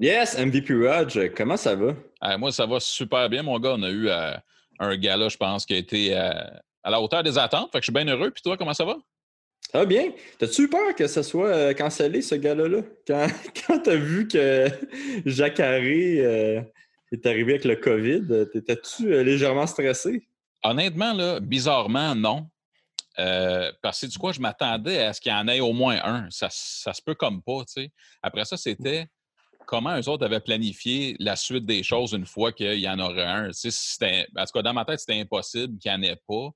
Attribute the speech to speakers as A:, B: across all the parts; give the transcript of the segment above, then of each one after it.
A: Yes, MVP Raj, comment ça va?
B: Euh, moi, ça va super bien, mon gars. On a eu euh, un gala, je pense, qui a été euh, à la hauteur des attentes. Fait que je suis bien heureux. Puis toi, comment ça va?
A: Ah bien. T'as-tu peur que ça soit cancellé, ce gala-là? Quand, quand t'as vu que Jacques Harry est arrivé avec le COVID, t'étais-tu légèrement stressé?
B: Honnêtement, là, bizarrement, non. parce que du quoi, je m'attendais à ce qu'il y en ait au moins un. Ça, ça se peut comme pas, tu sais. Après ça, c'était comment eux autres avaient planifié la suite des choses une fois qu'il y en aurait un? en tout cas, dans ma tête, c'était impossible qu'il n'y en ait pas.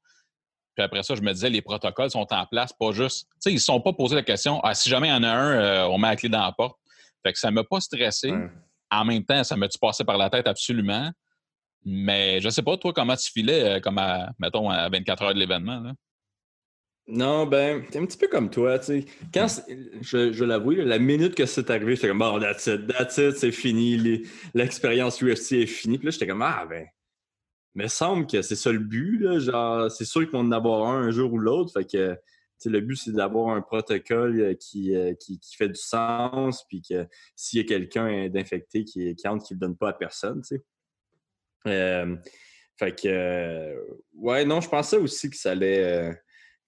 B: Puis après ça, je me disais, les protocoles sont en place, pas juste. Tu sais, ils ne se sont pas posé la question, ah, si jamais il y en a un, euh, on met la clé dans la porte. Fait que ça ne m'a pas stressé. En même temps, ça m'a-tu passé par la tête? Absolument. Mais je ne sais pas, toi, comment tu filais, euh, comme à, mettons, à 24 heures de l'événement.
A: Non, ben, un petit peu comme toi, tu sais. Quand, je, je l'avoue, la minute que c'est arrivé, j'étais comme, bon, that's it, that's it, c'est fini, l'expérience UFC est finie. Puis là, j'étais comme, ah, ben, mais semble que c'est ça le but, là, genre, c'est sûr vont en avoir un un jour ou l'autre, fait que, le but, c'est d'avoir un protocole euh, qui, euh, qui, qui, fait du sens, puis que s'il y a quelqu'un d'infecté qui, qui entre, qu'il ne le donne pas à personne, tu sais. Euh, fait que, ouais, non, je pensais aussi que ça allait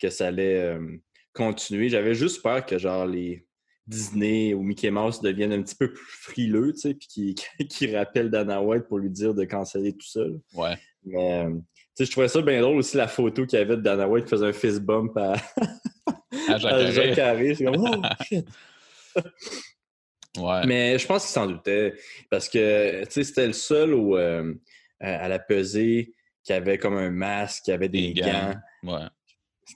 A: que ça allait continuer. J'avais juste peur que genre les Disney ou Mickey Mouse deviennent un petit peu plus frileux, tu sais, puis qu'ils rappellent Dana White pour lui dire de canceller tout ça.
B: Ouais.
A: Mais, tu sais, je trouvais ça bien drôle aussi la photo qu'il y avait de Dana White qui faisait un fist bump à,
B: à Jacques
A: Carré. C'est comme, oh, shit!
B: Ouais.
A: Mais je pense qu'il s'en doutait parce que, tu sais, c'était le seul où, à la pesée qui avait comme un masque, qui avait des, gants.
B: gants. Ouais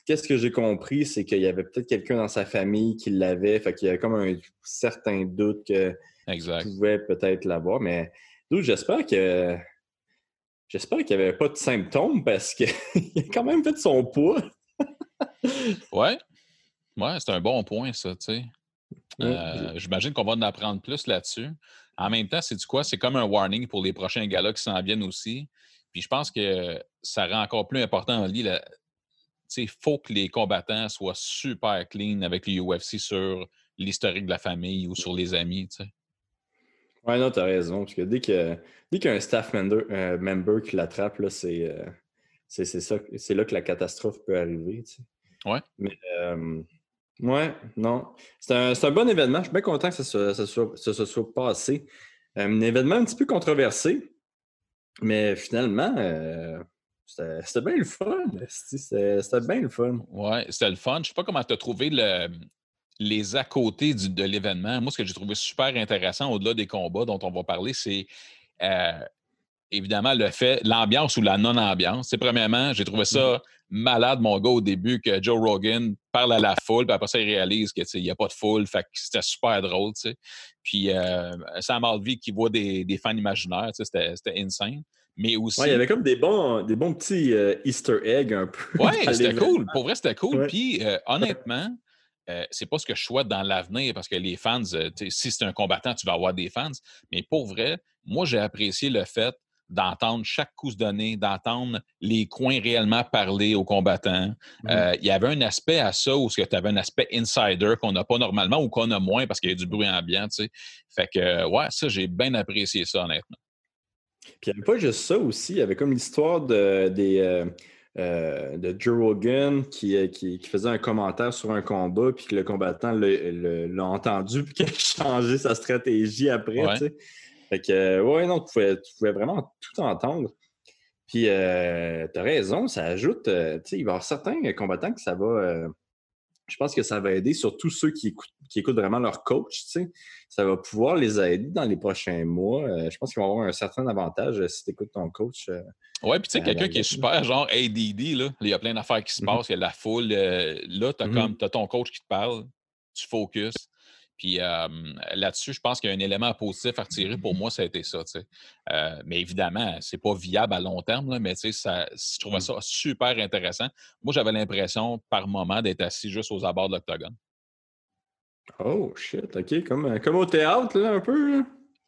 A: qu'est-ce que j'ai compris, c'est qu'il y avait peut-être quelqu'un dans sa famille qui l'avait, fait qu'il y avait comme un certain doute que pouvait peut-être l'avoir. Mais d'où j'espère que j'espère qu'il n'y avait pas de symptômes parce qu'il a quand même fait son poids.
B: ouais. Ouais, c'est un bon point, ça, tu sais. Euh, j'imagine qu'on va en apprendre plus là-dessus. En même temps, c'est du quoi? C'est comme un warning pour les prochains galas qui s'en viennent aussi. Puis je pense que ça rend encore plus important en lit la, il faut que les combattants soient super clean avec les UFC sur l'historique de la famille ou sur les amis. Oui,
A: Ouais, non, tu as raison. Parce que dès qu'il y a un staff member, euh, member qui l'attrape, euh, c'est ça. Là que la catastrophe peut arriver.
B: Oui.
A: Mais euh, ouais, non. C'est un, un, bon événement. Je suis bien content que ça, se soit passé. un événement un petit peu controversé. Mais finalement, c'était bien le fun. C'était bien le fun.
B: Oui, c'était le fun. Je ne sais pas comment tu as trouvé le, les à côté de l'événement. Moi, ce que j'ai trouvé super intéressant, au-delà des combats dont on va parler, c'est euh, évidemment le fait, l'ambiance ou la non-ambiance. Premièrement, j'ai trouvé ça mm-hmm. malade, mon gars, au début, que Joe Rogan parle à la foule, puis après ça, il réalise qu'il n'y a pas de foule. Fait que c'était super drôle. Puis euh, Sam Alvey qui voit des, des fans imaginaires, c'était insane mais aussi.
A: il y avait comme des bons, des bons petits euh, Easter eggs un peu.
B: Oui, c'était cool. Pour vrai, c'était cool. Puis euh, honnêtement, euh, c'est pas ce que je souhaite dans l'avenir parce que les fans, si c'est un combattant, tu vas avoir des fans. Mais pour vrai, moi, j'ai apprécié le fait d'entendre chaque coup se donner, d'entendre les coins réellement parler aux combattants. Il y avait un aspect à ça où tu avais un aspect insider qu'on n'a pas normalement ou qu'on a moins parce qu'il y a du bruit ambiant. Fait que, ouais, ça, j'ai bien apprécié ça, honnêtement.
A: Puis il n'y avait pas juste ça aussi, il y avait comme l'histoire de, des, euh, euh, de Joe Rogan qui, euh, qui, qui, faisait un commentaire sur un combat, puis que le combattant l'a entendu, puis qu'il a changé sa stratégie après. Ouais. Fait que, ouais, non, tu pouvais, tu pouvais vraiment tout entendre. Puis, euh, tu as raison, ça ajoute, tu sais, il va y avoir certains combattants que ça va je pense que ça va aider surtout ceux qui écoutent, qui écoutent vraiment leur coach. Tu sais. Ça va pouvoir les aider dans les prochains mois. Euh, je pense qu'ils vont avoir un certain avantage euh, si tu écoutes ton coach. Euh,
B: oui, puis tu sais, quelqu'un qui est super genre ADD, là, il y a plein d'affaires qui se mm-hmm. passent, il y a la foule. là, tu as, mm-hmm. as ton coach qui te parle, tu focus. Puis là-dessus, je pense qu'il y a un élément positif à retirer. Pour moi, ça a été ça. Euh, mais évidemment, c'est pas viable à long terme, là, mais ça, je trouvais mmh. ça super intéressant. Moi, j'avais l'impression par moment d'être assis juste aux abords de l'octogone.
A: Oh shit, OK. Comme, euh, comme au théâtre, là, un peu.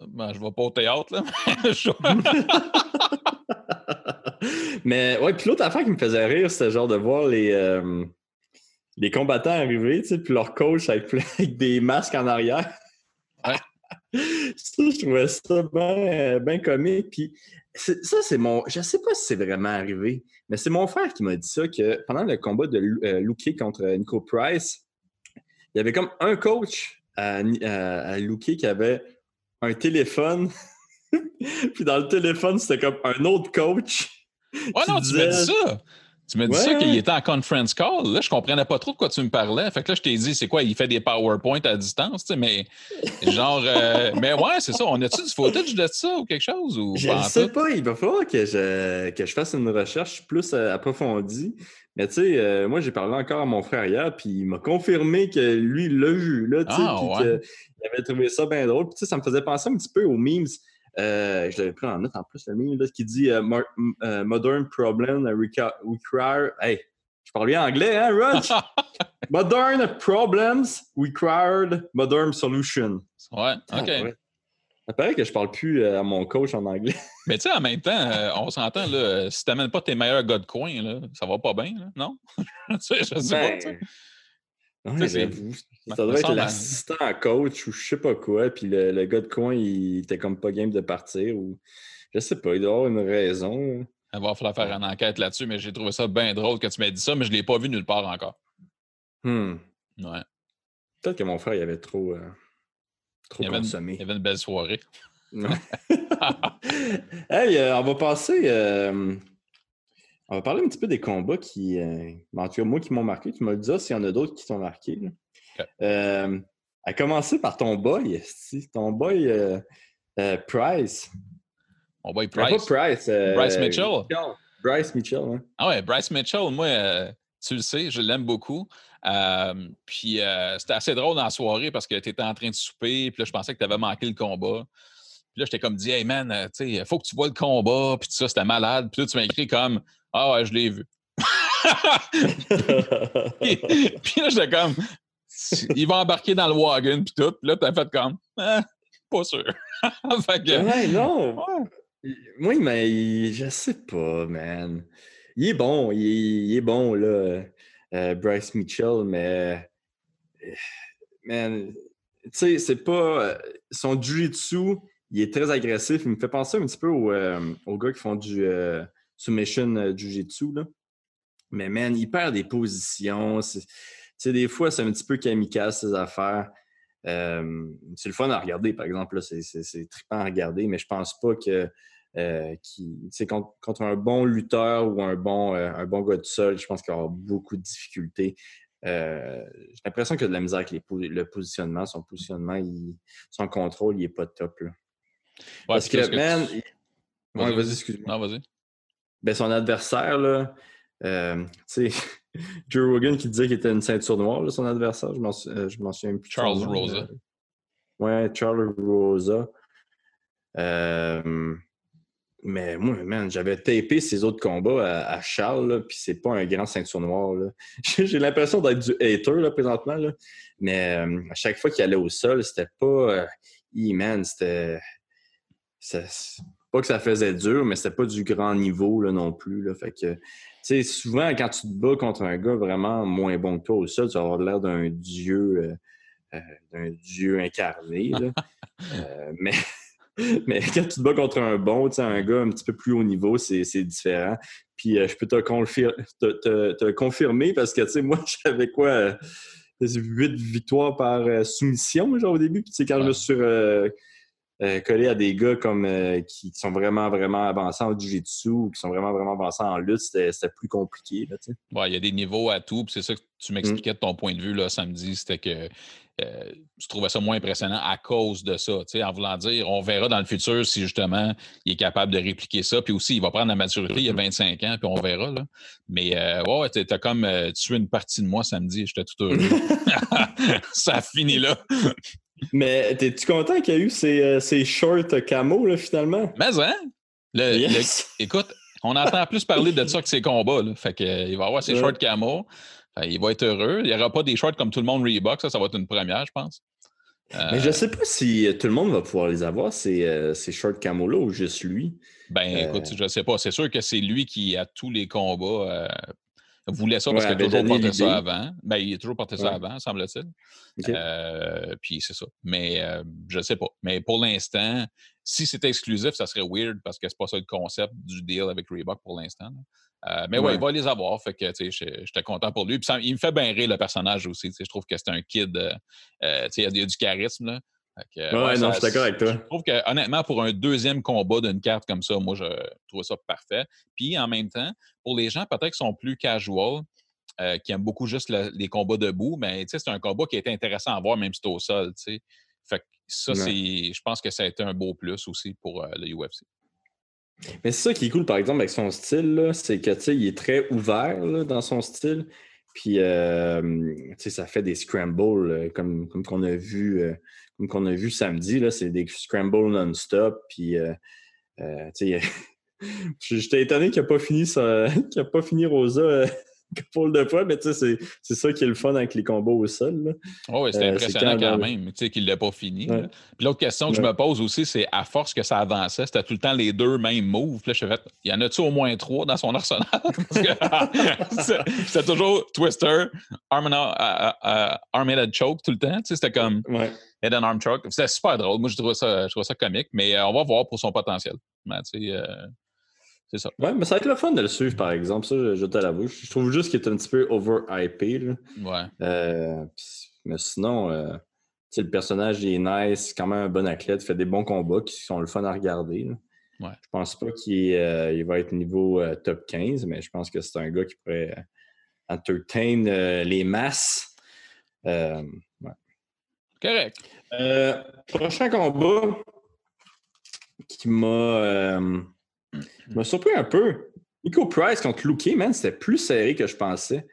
B: Ben, je vais pas au théâtre, là.
A: mais ouais, puis l'autre affaire qui me faisait rire, c'était genre de voir les les combattants arrivés, tu sais, puis leur coach avec, des masques en arrière.
B: Ouais.
A: ça, je trouvais ça bien comique. Puis ça, c'est mon. Je sais pas si c'est vraiment arrivé, mais c'est mon frère qui m'a dit ça que pendant le combat de euh, Luke contre Nico Price, il y avait comme un coach à, à, qui avait un téléphone. puis dans le téléphone, c'était comme un autre coach.
B: Oh non, tu m'as dit ça! Tu m'as dit ça qu'il était en conference call. Là, je comprenais pas trop de quoi tu me parlais. Fait que là, je t'ai dit, c'est quoi, il fait des PowerPoint à distance, tu sais, mais genre, euh, mais ouais, c'est ça. On a-tu du footage de ça ou quelque chose? Ou
A: je ne sais pas. Il va falloir que je, que je fasse une recherche plus approfondie. Mais tu sais, euh, moi, j'ai parlé encore à mon frère hier, puis il m'a confirmé que lui, il l'a vu, là, tu sais, ah, puis qu'il avait trouvé ça bien drôle. Puis tu sais, ça me faisait penser un petit peu aux memes. Euh, je l'avais pris en note en plus, le meme, là, qui dit euh, Modern Problem Require. Hey, je parle bien anglais, hein, Rog? modern Problems Required Modern Solution.
B: Ouais, ah, OK.
A: Ça paraît que je parle plus à mon coach en anglais.
B: Mais tu sais, en même temps, on s'entend, là, si tu n'amènes pas tes meilleurs gars de coin, là, ça va pas bien, non? sais, je sais pas.
A: Ouais, ça doit être l'assistant à coach ou je sais pas quoi, puis le, le, gars de coin, il était comme pas game de partir ou je sais pas, il doit avoir une raison.
B: Il va falloir faire une enquête là-dessus, mais j'ai trouvé ça bien drôle que tu m'aies dit ça, mais je l'ai pas vu nulle part encore.
A: Hmm.
B: Ouais.
A: Peut-être que mon frère, il avait trop, euh, trop consommé.
B: il y avait une belle soirée.
A: hey, euh, on va passer. Euh, on va parler un petit peu des combats qui, euh, en tout cas, moi qui m'ont marqué. Tu me le dis s'il y en a d'autres qui t'ont marqué. À commencer par ton boy, ton boy Price.
B: Mon boy Price.
A: Pas Price.
B: Bryce Mitchell.
A: Bryce Mitchell, hein.
B: Ah ouais, Bryce Mitchell, moi, tu le sais, je l'aime beaucoup. puis c'était assez drôle dans la soirée parce que tu étais en train de souper, puis là, je pensais que tu avais manqué le combat. Puis là, j'étais comme dit, hey man, tu sais, faut que tu vois le combat, puis tout ça, c'était malade. Puis là, tu m'as écrit comme, ah ouais, je l'ai vu. puis, là, j'étais comme, il va embarquer dans le wagon, puis tout. Puis là, t'as fait comme, ah, pas sûr.
A: fait que, ouais, non. Moi, mais je sais pas, man. Il est bon, il est, bon, là, euh, Bryce Mitchell, mais, man, tu sais, c'est pas. Euh, son jiu-jitsu, il est très agressif. Il me fait penser un petit peu aux, euh, gars qui font du submission euh, Jiu-Jitsu. Mais man, il perd des positions. C'est, des fois, c'est un petit peu kamikaze, ces affaires. Euh, c'est le fun à regarder, par exemple. C'est, trippant à regarder, mais je pense pas que euh, contre, contre, un bon lutteur ou un bon, euh, un bon gars de sol, je pense qu'il aura beaucoup de difficultés. j'ai l'impression qu'il a de la misère avec le positionnement. Son positionnement, son contrôle, il n'est pas top. Parce que, man. vas-y, excuse-moi.
B: Non, vas-y
A: ben, son adversaire, là, euh, tu sais, Joe Rogan qui disait qu'il était une ceinture noire, son adversaire, je m'en euh, souviens plus.
B: Charles Rosa.
A: ouais, Charles Rosa. Euh, mais moi, man, j'avais tapé ses autres combats à, Charles, puis c'est pas un grand ceinture noire. J'ai l'impression d'être du hater là, présentement. Là. Mais à chaque fois qu'il allait au sol, c'était pas. Euh, man, c'était pas que ça faisait dur, mais c'était pas du grand niveau là, non plus. Là. Fait que, souvent, quand tu te bats contre un gars vraiment moins bon que toi au sol, tu vas avoir l'air d'un dieu, euh, euh, d'un dieu incarné. Euh, mais, mais quand tu te bats contre un bon, un gars un petit peu plus haut niveau, c'est différent. Puis je peux te, te, te, confirmer parce que, moi, j'avais quoi? huit victoires par soumission, genre, au début. Puis, quand je me suis euh, coller à des gars comme euh, qui, sont vraiment, vraiment avancés en jiu-jitsu ou qui sont vraiment, vraiment avancés en lutte, c'était plus compliqué.
B: il y a des niveaux à tout. C'est ça que tu m'expliquais de ton point de vue là, samedi, c'était que euh, tu trouvais ça moins impressionnant à cause de ça. En voulant dire, on verra dans le futur si justement il est capable de répliquer ça. Puis aussi, il va prendre la maturité, il y a 25 ans, puis on verra. Là. Mais ouais, tu as comme tué une partie de moi samedi, j'étais tout heureux. ça a fini là.
A: Mais es-tu content qu'il y a eu ces, euh, ces shorts camo, là, finalement?
B: Mais, hein? écoute, on entend plus parler de ça que ses combats. Là. Fait que, il va avoir ses shorts camo. il va être heureux. Il n'y aura pas des shorts comme tout le monde Reebok. Ça, ça va être une première, je pense.
A: Mais je ne sais pas si tout le monde va pouvoir les avoir, ces, euh, ces shorts camo-là, ou juste lui.
B: Ben, écoute, je ne sais pas. C'est sûr que c'est lui qui a tous les combats. Voulait ça parce qu'il a toujours porté ça avant. Ben, il a toujours porté ça avant, semble-t-il. Euh, puis c'est ça. Mais euh, je ne sais pas. Mais pour l'instant, si c'était exclusif, ça serait weird parce que c'est pas ça le concept du deal avec Reebok pour l'instant. Euh, mais ouais. il va les avoir. Fait que j'étais content pour lui. Puis il me fait bien rire le personnage aussi. Je trouve que c'est un kid. il y a du charisme. Là.
A: Ouais, non, je suis d'accord avec toi.
B: Je trouve que, honnêtement, pour un deuxième combat d'une carte comme ça, moi, je trouve ça parfait. Puis, en même temps, pour les gens peut-être qui sont plus casual, euh, qui aiment beaucoup juste les combats debout, mais ben, c'est un combat qui est intéressant à voir, même si c'est au sol. Fait ça, c'est, je pense que ça a été un beau plus aussi pour euh, le UFC.
A: Mais c'est ça qui est cool, par exemple, avec son style, c'est que il est très ouvert dans son style. Puis, euh, ça fait des scrambles comme, comme qu'on a vu qu'on a vu samedi, c'est des scrambles non-stop. Puis, euh, euh, j'étais étonné qu'il n'a pas fini qu'il pas fini Rosa euh, couple de fois, mais tu sais, c'est ça qui est le fun avec les combos au sol.
B: Oh, oui, c'était impressionnant quand, même, tu sais, qu'il ne l'a pas fini. Puis l'autre question que je me pose aussi, c'est à force que ça avançait, c'était tout le temps les deux mêmes moves. Puis là, je fait, il y en a-tu au moins trois dans son arsenal? c'était toujours Twister, Arm and, Choke tout le temps. Tu sais, c'était comme Head and Arm Choke. C'était super drôle. Moi, je trouve ça, je trouve ça comique, mais euh, on va voir pour son potentiel. Mais, tu sais, euh, c'est ça.
A: Ouais, mais ça va être le fun de le suivre, par exemple. Ça, je, te l'avoue. Je trouve juste qu'il est un petit peu over-hypé.
B: Ouais.
A: Euh, mais sinon, euh, le personnage est nice, quand même un bon athlète, fait des bons combats qui sont le fun à regarder.
B: Ouais.
A: Je pense pas qu'il euh, va être niveau top 15, mais je pense que c'est un gars qui pourrait entertain les masses. Ouais.
B: Correct.
A: prochain combat qui m'a je me surpris un peu. Nico Price contre Luke, man, c'était plus serré que je pensais.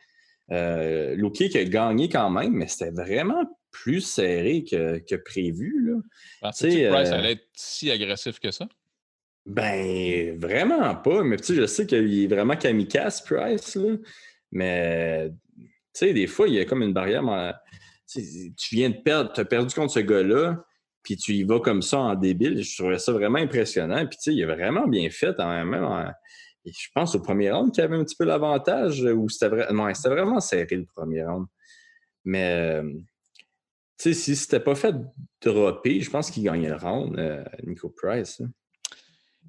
A: Euh, Luke qui a gagné quand même, mais c'était vraiment plus serré que, que prévu.
B: Pensais-tu que Price euh, allait être si agressif que ça?
A: Ben, vraiment pas. Mais tu sais, je sais qu'il est vraiment kamikaze, Price. Là. Mais, tu sais, des fois, il y a comme une barrière. Tu viens de perdre, tu as perdu contre ce gars-là puis tu y vas comme ça en débile. Je trouvais ça vraiment impressionnant. Puis tu sais, il a vraiment bien fait en même. je pense au premier round qu'il avait un petit peu l'avantage, ou c'était vraiment serré le premier round. Mais euh, tu sais, si c'était pas fait dropper, je pense qu'il gagnait le round, euh, Nico Price. Hein.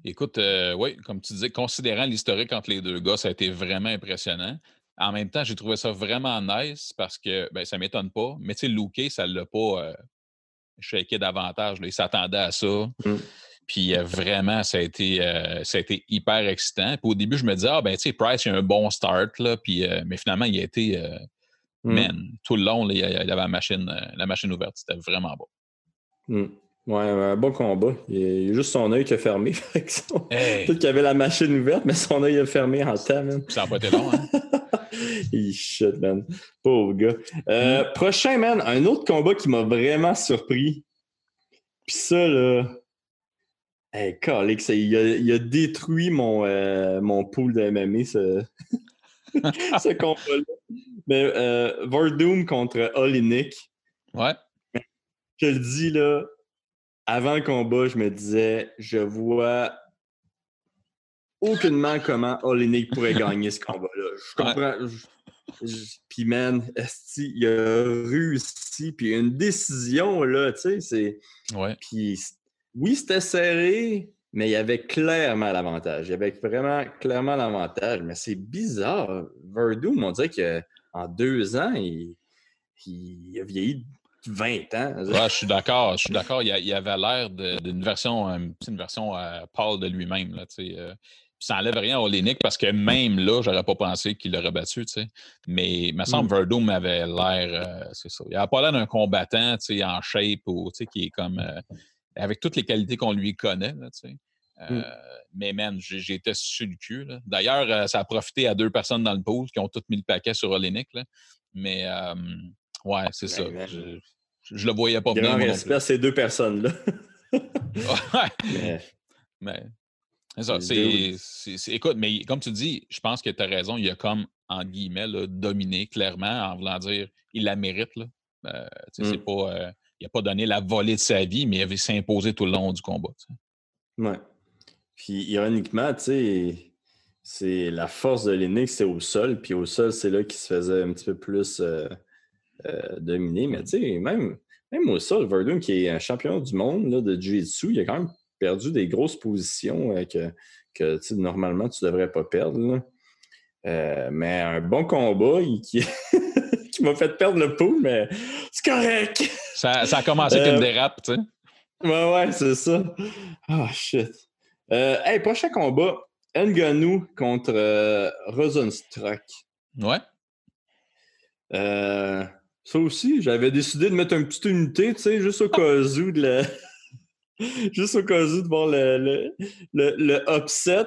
B: Écoute, euh, oui, comme tu disais, considérant l'historique entre les deux gars, ça a été vraiment impressionnant. En même temps, j'ai trouvé ça vraiment nice parce que ben, ça ne m'étonne pas. Mais tu sais, Luke, ça ne l'a pas shaké davantage. Il s'attendait à ça. Mmh. Puis euh, vraiment, ça a, été, euh, ça a été hyper excitant. Puis au début, je me disais, ah ben tu sais, Price, il a un bon start, là, puis, euh, mais finalement, il a été, mmh. man, tout le long, il, avait la machine, la machine ouverte. C'était vraiment beau.
A: Mmh. Ouais, un bon combat. Il y a juste son œil qui a fermé. Peut-être qu'il avait la machine ouverte, mais son œil a fermé en temps,
B: Ça n'a pas été long, hein?
A: Il shit, man. Pauvre gars. Euh, prochain, man, un autre combat qui m'a vraiment surpris. Puis ça, là. Hey, Calix, il, a, il a détruit mon, euh, mon pool de MMA, ce, ce combat-là. Mais euh, Vardoom contre Olinik.
B: Ouais.
A: Je le dis, là, avant le combat, je me disais, je vois aucunement comment Olenek pourrait gagner ce combat-là. Je comprends. puis, man, il a réussi. Puis, une décision, là, tu sais, c'est.
B: Ouais.
A: Puis, oui, c'était serré, mais il y avait clairement l'avantage. Il y avait vraiment clairement l'avantage. Mais c'est bizarre. Verdum, on dirait qu'en deux ans, il, il a vieilli 20 ans.
B: je suis d'accord. Je suis d'accord. Il, y avait l'air d'une version, une version euh, pâle de lui-même. Là, euh, ça n'enlève rien à Olenek parce que même là, j'aurais pas pensé qu'il l'aurait battu, tu sais. Mais il me semble que mm. Verdum avait l'air, euh, c'est ça. Il n'a pas l'air d'un combattant, tu sais, en shape ou, tu sais, qui est comme, euh, avec toutes les qualités qu'on lui connaît, tu sais. Mm. Euh, mais man, j'ai été sur le cul. D'ailleurs, ça a profité à deux personnes dans le pool qui ont toutes mis le paquet sur Olenek. Mais ouais, c'est ça. Je, je, le voyais pas
A: venir. respect à ces deux personnes-là.
B: ouais. mais c'est, écoute, mais comme tu dis, je pense que tu as raison. Il a comme, en guillemets, dominé clairement en voulant dire il la mérite. Là. Euh, c'est mmh. pas, euh, il n'a pas donné la volée de sa vie, mais il avait s'imposé tout le long du combat.
A: Oui. Puis ironiquement, tu sais, c'est la force de Linux, c'est au sol. Puis au sol, c'est là qu'il se faisait un petit peu plus euh, euh, dominer. Mais tu sais, même, même au sol, Verdun, qui est un champion du monde là, de Jiu-Jitsu, il a quand même perdu des grosses positions euh, que, que normalement tu ne devrais pas perdre. mais un bon combat qui, qui m'a fait perdre le pouls, mais c'est correct.
B: Ça, ça, a commencé avec une dérape, tu sais.
A: Ouais, ouais, c'est ça. Oh, shit. hey, prochain combat, Nganou contre euh, Rosenstruck.
B: Ouais.
A: Euh, ça aussi, j'avais décidé de mettre une petite unité, tu sais, juste au cas où de la... juste au cas où de voir le, le, le, upset.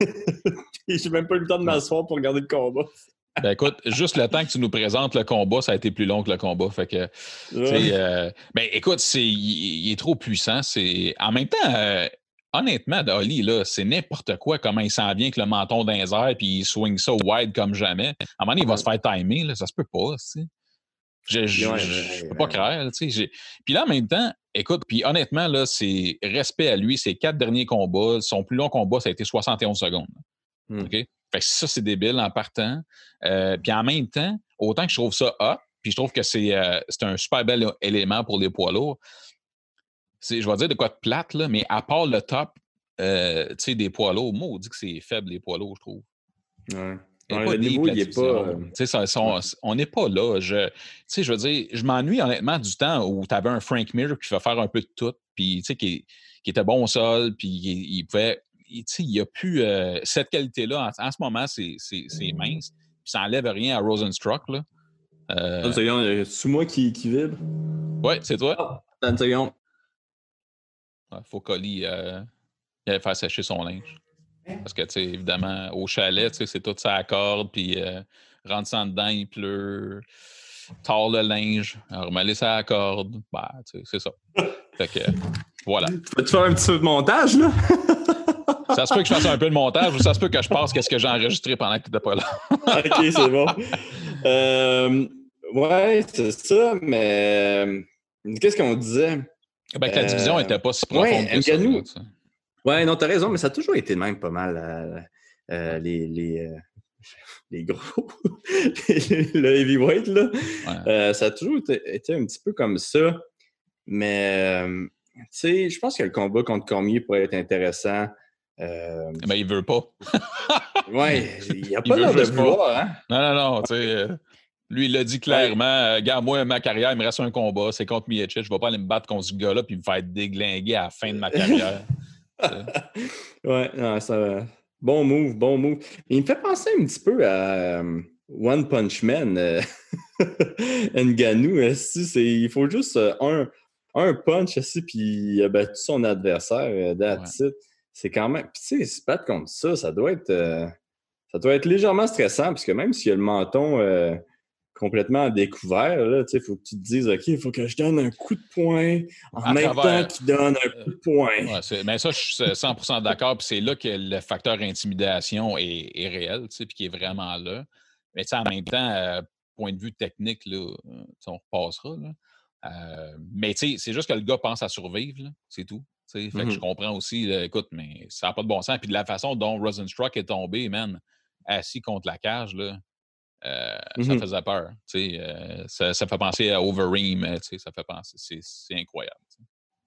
A: j'ai même pas eu le temps de m'asseoir pour regarder le combat.
B: Ben écoute, juste le temps que tu nous présentes le combat, ça a été plus long que le combat. Fait que, euh, ben écoute, c'est, il, est trop puissant. C'est, en même temps, honnêtement, Dolly, là, c'est n'importe quoi comment il s'en vient avec le menton d'un air puis il swing ça wide comme jamais. À un moment donné, il va se faire timer, là, ça se peut pas, tu Je, je, peux pas sais. Puis là, en même temps, écoute, puis honnêtement, là, c'est respect à lui. Ses quatre derniers combats, son plus long combat, ça a été 71 secondes. Hmm. OK? Fait que ça, c'est débile en partant. Euh, puis en même temps, autant que je trouve ça hot, puis je trouve que c'est euh, un super bel élément pour les poids lourds, je vais dire de quoi de plate, là, mais à part le top euh, des poids lourds, moi, on dit que c'est faible, les poids lourds, je trouve.
A: Ouais. Le niveau, il pas.
B: Euh, on n'est pas là. Je, je veux dire, je m'ennuie honnêtement du temps où tu avais un Frank Mir qui va faire un peu de tout, puis qui, qui était bon au sol, puis il, pouvait. Il n'y a plus euh, cette qualité-là. En, ce moment, c'est mince. Puis ça n'enlève rien à Rosenstruck. Là.
A: Euh... C'est moi qui, qui vibre?
B: Oui, c'est toi.
A: Oh, une seconde.
B: Il faut qu'Oli euh, aille faire sécher son linge. Parce que, tu sais, évidemment, au chalet, c'est tout ça à corde, puis euh, rentre ça dedans, il pleut, tord le linge, remettez ça à corde. Bah, c'est ça. Fait que, voilà. Tu
A: peux-tu faire un petit peu de montage, là?
B: ça se peut que je fasse un peu de montage ou ça se peut que je passe qu'est-ce que j'ai enregistré pendant que tu n'étais pas là.
A: OK, c'est bon. Euh, ouais, c'est ça, mais euh, qu'est-ce qu'on disait?
B: Ben, que la division n'était pas si profonde ouais, que ça.
A: Oui, non, tu as raison, mais ça a toujours été même pas mal euh, euh, les, les, euh, les, gros, le heavyweight, là. ça a toujours été, un petit peu comme ça. Mais, tu sais, je pense que le combat contre Cormier pourrait être intéressant.
B: Euh, mais il veut pas.
A: oui, il n'y a pas l'air de vouloir. Hein?
B: Non, non, non. Tu sais, lui, il l'a dit clairement. Ouais. moi, ma carrière, il me reste un combat. C'est contre Mietchit. Je ne vais pas aller me battre contre ce gars-là puis me faire déglinguer à la fin de ma carrière.
A: ouais, non, ça Bon move, bon move. Il me fait penser un petit peu à euh, One Punch Man, euh, Nganou. Il faut juste euh, un, un punch, puis il a battu son adversaire. Ouais. C'est quand même. Puis, tu sais, se battre contre ça, ça doit être. ça doit être légèrement stressant, parce que même s'il y a le menton complètement découvert. Il faut que tu te dises, OK, il faut que je donne un coup de poing en même temps qu'il donne un coup de poing.
B: Ouais, mais ça, je suis 100% d'accord. Puis c'est là que le facteur intimidation est, est réel, puis qui est vraiment là. Mais en même temps, euh, point de vue technique, là, on repassera. Là. Euh, mais c'est juste que le gars pense à survivre, c'est tout. Fait que je mm-hmm. comprends aussi, écoute, mais ça n'a pas de bon sens. Puis de la façon dont Rosenstruck est tombé, man, assis contre la cage, là, euh, ça mmh faisait peur. Euh, ça, ça, fait penser à Overeem. Ça fait penser. C'est incroyable.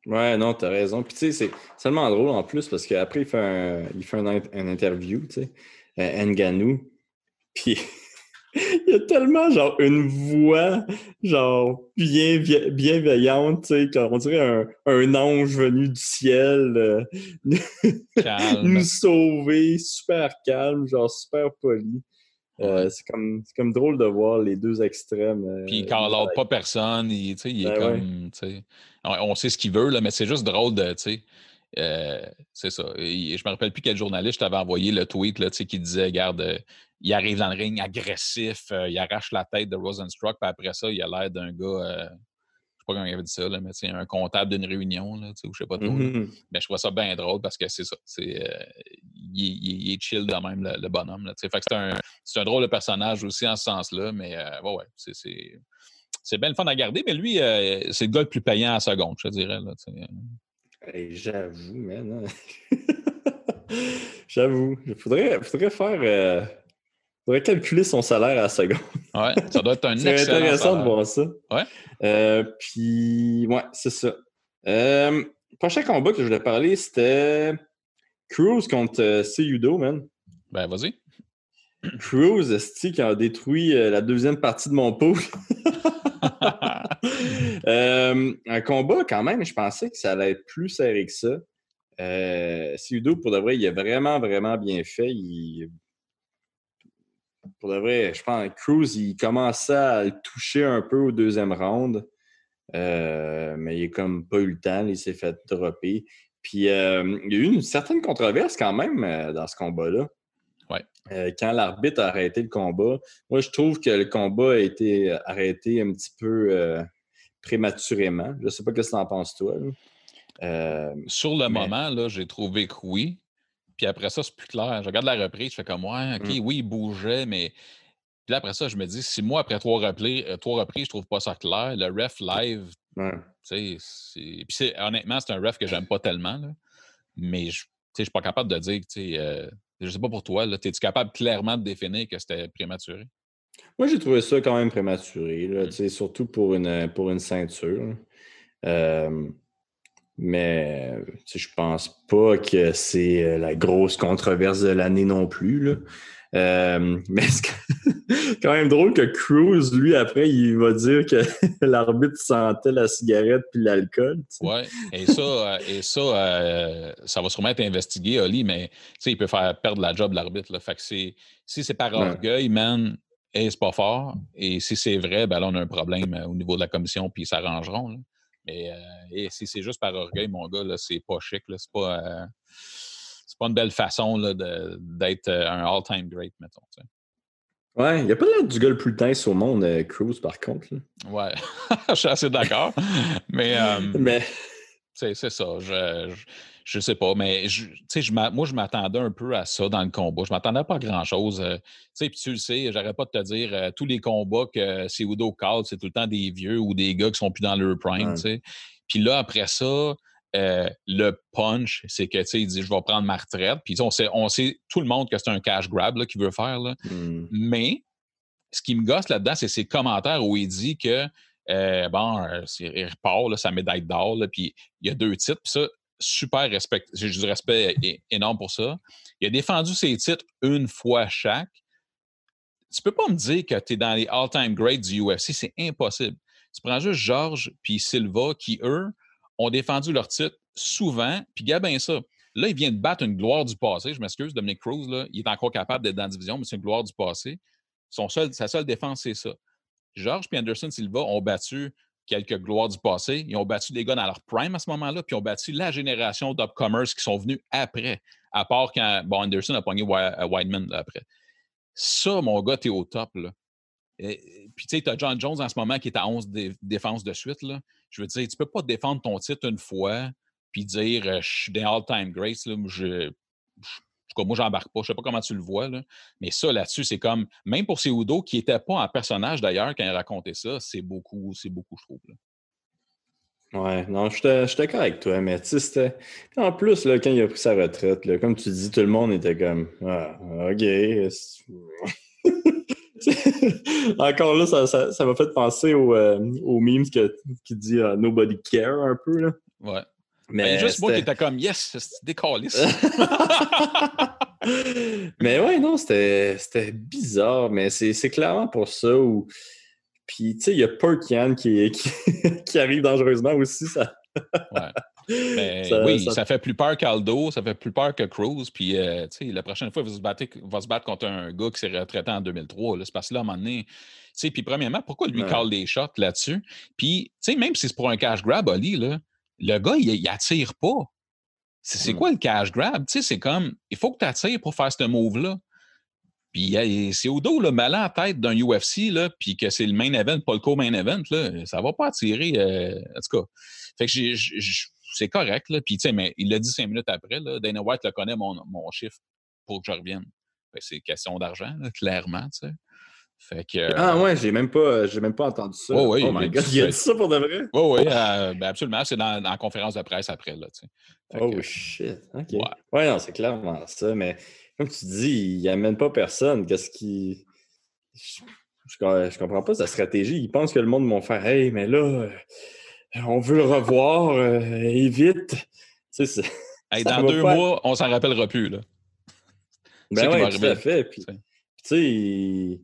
A: Ouais, non, t'as raison. Puis, tu sais, c'est tellement drôle en plus parce qu'après, il fait un, il fait un, interview, tu sais, euh, Nganou. Puis, il a tellement, genre, une voix, genre, bien, bienveillante, tu sais, on dirait un, un, ange venu du ciel nous sauver, super calme, genre, super poli. Euh, c'est comme, comme drôle de voir les deux extrêmes. Euh,
B: Puis il out pas personne. Il, il est ben comme. On, sait ce qu'il veut, là, mais c'est juste drôle de. Euh, c'est ça. je me rappelle plus quel journaliste t'avait envoyé le tweet là, qui disait Regarde, il arrive dans le ring agressif, il arrache la tête de Rosenstruck, puis après ça, il a l'air d'un gars pas comment il avait dit ça, là, mais un comptable d'une réunion, là, ou je sais pas trop. Mmh mais je trouve ça bien drôle parce que c'est ça. C'est, euh, il, est chill de même, le, bonhomme. Là, fait que c'est, un, c'est un drôle de personnage aussi en ce sens-là, mais euh, ouais, ouais, c'est, c'est, c'est bien le fun à garder, mais lui, euh, c'est le gars le plus payant à seconde, je dirais. Là,
A: J'avoue, man. Hein. J'avoue. Il faudrait, faudrait faire. Euh, faudrait calculer son salaire à la seconde.
B: ouais, ça doit être un
A: C'est
B: excellent
A: intéressant
B: salaire.
A: de voir ça.
B: Ouais.
A: Euh, puis, ouais, c'est ça. Prochain combat que je voulais parler, c'était Cruz contre euh, Seyudo, man.
B: Ben, vas-y.
A: Cruz, esti, qui a détruit euh, la deuxième partie de mon pool. Euh, un combat, quand même, je pensais que ça allait être plus serré que ça. Euh, Seyudo, pour de vrai, il a vraiment, vraiment bien fait. Il- Pour de vrai, je pense que Cruz, il commençait à le toucher un peu au deuxième round. Euh, mais il n'a comme pas eu le temps, il s'est fait dropper. Puis euh, il y a eu une certaine controverse quand même euh, dans ce combat-là.
B: Ouais.
A: Euh, quand l'arbitre a arrêté le combat, moi je trouve que le combat a été arrêté un petit peu prématurément. Je ne sais pas ce que tu en penses, toi.
B: Sur le
A: Mais-
B: moment, là, j'ai trouvé que oui. Puis après ça, c'est plus clair. Je regarde la reprise, je fais comme, ouais, OK,
A: Mm.
B: oui, il bougeait, mais. Puis là, après ça, je me dis, si moi, après trois, replays, euh, trois reprises, je trouve pas ça clair, le ref live. Puis honnêtement, c'est un ref que j'aime pas tellement, là. Mais je je suis pas capable de dire, sais, euh, je sais pas pour toi, là, es-tu capable clairement de définir que c'était prématuré?
A: Moi, j'ai trouvé ça quand même prématuré, là,
B: Mm.
A: sais, surtout pour une, pour une ceinture. Euh, mais je pense pas que c'est euh, la grosse controverse de l'année non plus. Là. Euh, mais c'est quand même drôle que Cruz, lui, après, il va dire que l'arbitre sentait la cigarette puis l'alcool.
B: Oui, et ça, euh, et ça, euh, ça va sûrement être investigué, Oli, mais tu sais, il peut faire perdre la job l'arbitre. Fait que c'est, si c'est par
A: Ouais.
B: orgueil, man, c'est pas fort. Et si c'est vrai, ben là, on a un problème euh, au niveau de la commission, puis ils s'arrangeront. Mais euh, et si c'est juste par orgueil, mon gars, là, c'est pas chic. C'est pas. C'est pas une belle façon d'être euh, un all-time great, mettons.
A: Ouais, il n'y a pas l'air du gars le plus tense au monde, euh, Cruz, par contre. là.
B: Ouais, je suis assez d'accord. Mais. euh,
A: Mais
B: C'est ça. Je, je, je sais pas, mais je, moi, je m'attendais un peu à ça dans le combat. Je m'attendais pas à grand-chose. euh, tu sais, puis tu le sais, j'arrête pas de te dire, euh, tous les combats que c'est Udo call, c'est tout le temps des vieux ou des gars qui sont plus dans leur prime. Puis là, après ça, euh, le punch, c'est que, tu sais, il dit, je vais prendre ma retraite. Puis on sait, on sait tout le monde que c'est un cash grab qu'il veut faire, là.
A: hmm,
B: Mais ce qui me gosse là-dedans, c'est ses commentaires où il dit que, euh, bon, euh, il repart, là, sa médaille d'or, puis il y a deux titres, puis ça, super respect, j'ai du respect énorme pour ça. Il a défendu ses titres une fois chaque. Tu peux pas me dire que tu es dans les all-time greats du UFC, c'est impossible. Tu prends juste Georges puis Silva qui, eux, ont défendu leur titre souvent, puis gars, ben ça. Là, il vient de battre une gloire du passé. Je m'excuse, Dominic Cruz, là, il est encore capable d'être dans la division, mais c'est une gloire du passé. Sa seule défense, c'est ça. Georges et Anderson Silva ont battu quelques gloires du passé. Ils ont battu des gars dans leur prime à ce moment-là, puis ils ont battu la génération d'upcomers qui sont venus après, à part quand bon, Anderson a pogné Wi- euh, après. Ça, mon gars, t'es au top. Là. Et- puis, tu sais, tu as John Jones en ce moment qui est à 11 dé- défenses de suite. Là. Je veux dire, tu peux pas défendre ton titre une fois puis dire euh, je suis des all-time greats. Là, je, je- en tout cas, moi, j'embarque pas. Je sais pas comment tu le vois. Là. Mais ça, là-dessus, c'est comme, même pour Udo, qui n'était pas en personnage d'ailleurs quand il racontait ça, c'est beaucoup, c'est beaucoup, je trouve. là.
A: Ouais, non, je suis d'accord avec toi, mais tu sais, En plus, là, quand il a pris sa retraite, là, comme tu dis, tout le monde était comme Ah, OK. Encore là, ça ça- ça m'a fait penser au, euh, au memes que- qui dit euh, Nobody care un peu. Là.
B: Ouais.
A: Mais
B: Ben, juste moi qui était comme yes, c'est
A: mais ouais, non, c'était bizarre, mais c'est c'est clairement pour ça. Où... Puis, tu sais, il y a Perkian qui, qui, qui arrive dangereusement aussi. Ça...
B: Ouais. Ben,
A: Ça-
B: oui,
A: ça-
B: ça... fait plus peur qu'Aldo, ça fait plus peur que Cruz. Puis, euh, tu sais, la prochaine fois, il va se, battre, va se battre contre un gars qui s'est retraité en 2003. Là, c'est parce que là, à un moment donné, tu sais, puis premièrement, pourquoi lui
A: Ouais.
B: call des shots là-dessus? Puis, tu sais, même si c'est pour un cash grab, Oli, là, le gars, il, il attire pas. C'est
A: Hmm.
B: quoi le cash grab? Tu sais, c'est comme, il faut que tu attires pour faire ce move-là. Puis c'est au dos, le malin en tête d'un UFC, là, puis que c'est le main event, pas le co-main event, là, ça va pas attirer. euh, en tout cas, fait que j'ai- c'est correct. Là. Puis, tu sais, mais il l'a dit cinq minutes après. Là, Dana White le connaît, mon, mon chiffre, pour que je revienne. Que c'est question d'argent, clairement, tu sais. Fait que. euh,
A: Ah ouais, j'ai même pas j'ai même pas entendu ça.
B: Oh oui,
A: oh my
B: il-
A: god, il a dit ça pour de vrai?
B: Oui, oui, euh, ben absolument. C'est dans, dans la conférence de presse après. Là, tu sais.
A: oh shit. OK. Ouais, non, c'est clairement ça. Mais comme tu dis, il n'amène pas personne. Qu'est-ce qui. Je, je, comprends pas sa stratégie. Il pense que le monde va faire Hey, mais là, euh, on veut le revoir, euh, et vite. Tu sais,
B: dans deux mois, on s'en rappellera plus. Là.
A: Ben oui, tout à fait. Puis, tu sais,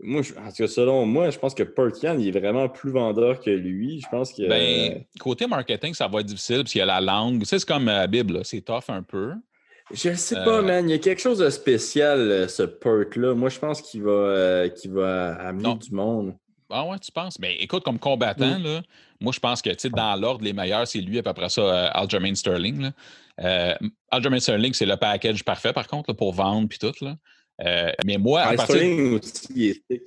A: moi, en tout cas, selon moi, je pense que Perkian, il est vraiment plus vendeur que lui. Je pense que.
B: Ben, côté marketing, ça va être difficile parce qu'il y a la langue. Tu sais, c'est comme la Bible, c'est tough un peu.
A: Je ne sais pas, euh, man. Il y a quelque chose de spécial, euh, ce perk-là. Moi, je pense qu'il va, euh, va amener du monde.
B: Ah ouais, tu penses? Ben, écoute, comme combattant, là, moi, je pense que dans l'ordre, les meilleurs, c'est lui, et après ça, Aljamain Sterling. Là. Aljamain Sterling, c'est le package parfait, par contre, pour vendre puis tout. Là. mais moi, à partir... Sterling aussi, il est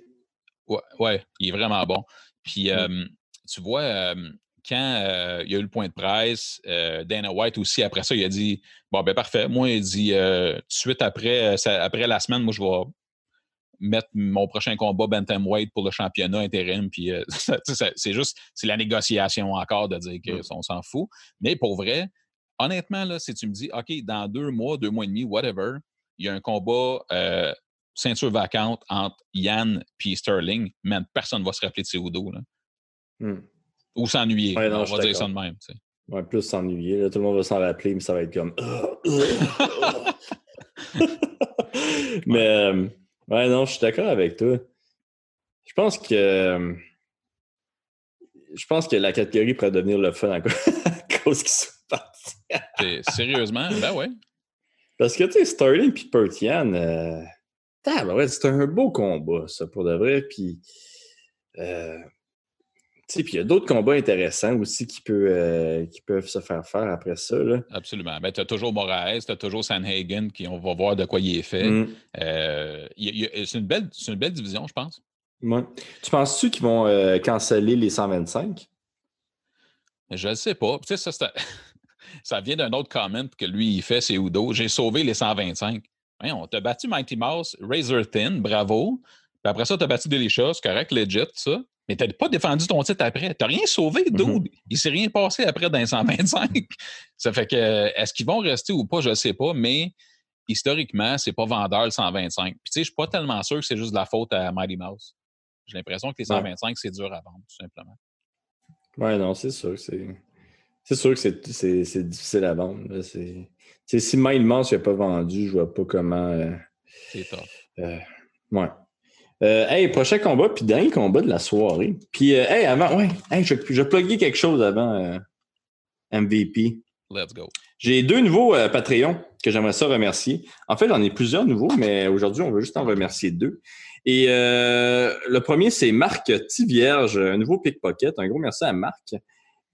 B: ouais, ouais, il est vraiment bon. Puis, tu vois, quand euh, il y a eu le point de presse, euh, Dana White aussi, après ça, il a dit Bon, ben parfait. Moi, il dit euh, tout de suite après, après la semaine, moi, je vais mettre mon prochain combat Bantamweight pour le championnat intérim. Puis c'est juste, c'est la négociation encore de dire qu'on s'en fout. Mais pour vrai, honnêtement, là, si tu me dis OK, dans deux mois, deux mois et demi, whatever, il y a un combat ceinture vacante entre Yann et Sterling, même personne ne va se rappeler de ses Là. Hmm. Ou s'ennuyer. on va dire ça de même. Tu
A: Ouais, plus s'ennuyer. Tout le monde va s'en rappeler, mais ça va être comme. mais, euh, ouais, non, je suis d'accord avec toi. Je pense que. Je pense que la catégorie pourrait devenir le fun à cause qu'ils sont partis.
B: Sérieusement? Ben ouais.
A: Parce que, tu sais, Sterling et Pertian, euh, ouais, c'est un beau combat, ça, pour de vrai. Puis, euh, puis il y a d'autres combats intéressants aussi qui, peut, euh, qui peuvent se faire faire après ça. Là.
B: Absolument. Ben, tu as toujours Moraes, tu as toujours Sanhagen, qui on va voir de quoi il est fait. Mm. Euh, c'est, une belle, une belle division, je pense.
A: Tu penses-tu qu'ils vont euh, canceller les 125?
B: Je ne sais pas. Tu sais, ça, ça vient d'un autre comment que lui, il fait, c'est Udo. J'ai sauvé les 125. on t'a battu Mighty Mouse, Razor Thin, bravo. Puis après ça, tu as battu Delicious, correct, legit, ça. Mais tu n'as pas défendu ton titre après. Tu n'as rien sauvé, mm-hmm. dude. Il ne s'est rien passé après dans les 125. ça fait que, est-ce qu'ils vont rester ou pas, je ne sais pas, mais historiquement, c'est pas vendeur le 125. Puis tu sais, je ne suis pas tellement sûr que c'est juste de la faute à Mighty Mouse. J'ai l'impression que les 125, c'est dur à vendre, tout simplement.
A: Oui, non, c'est sûr. C'est sûr que c'est difficile à vendre. si Mighty Mouse n'a pas vendu, je vois pas comment. Euh,
B: c'est top.
A: Euh, ouais. Euh, hey, prochain combat, puis dernier combat de la soirée. Puis, euh, hey, avant, ouais, hey, je, je quelque chose avant euh, MVP.
B: Let's go.
A: J'ai deux nouveaux Patreons que j'aimerais ça remercier. En fait, j'en ai plusieurs nouveaux, mais aujourd'hui, on veut juste en remercier deux. Et le premier, c'est Marc Tivierge, un nouveau pickpocket. Un gros merci à Marc.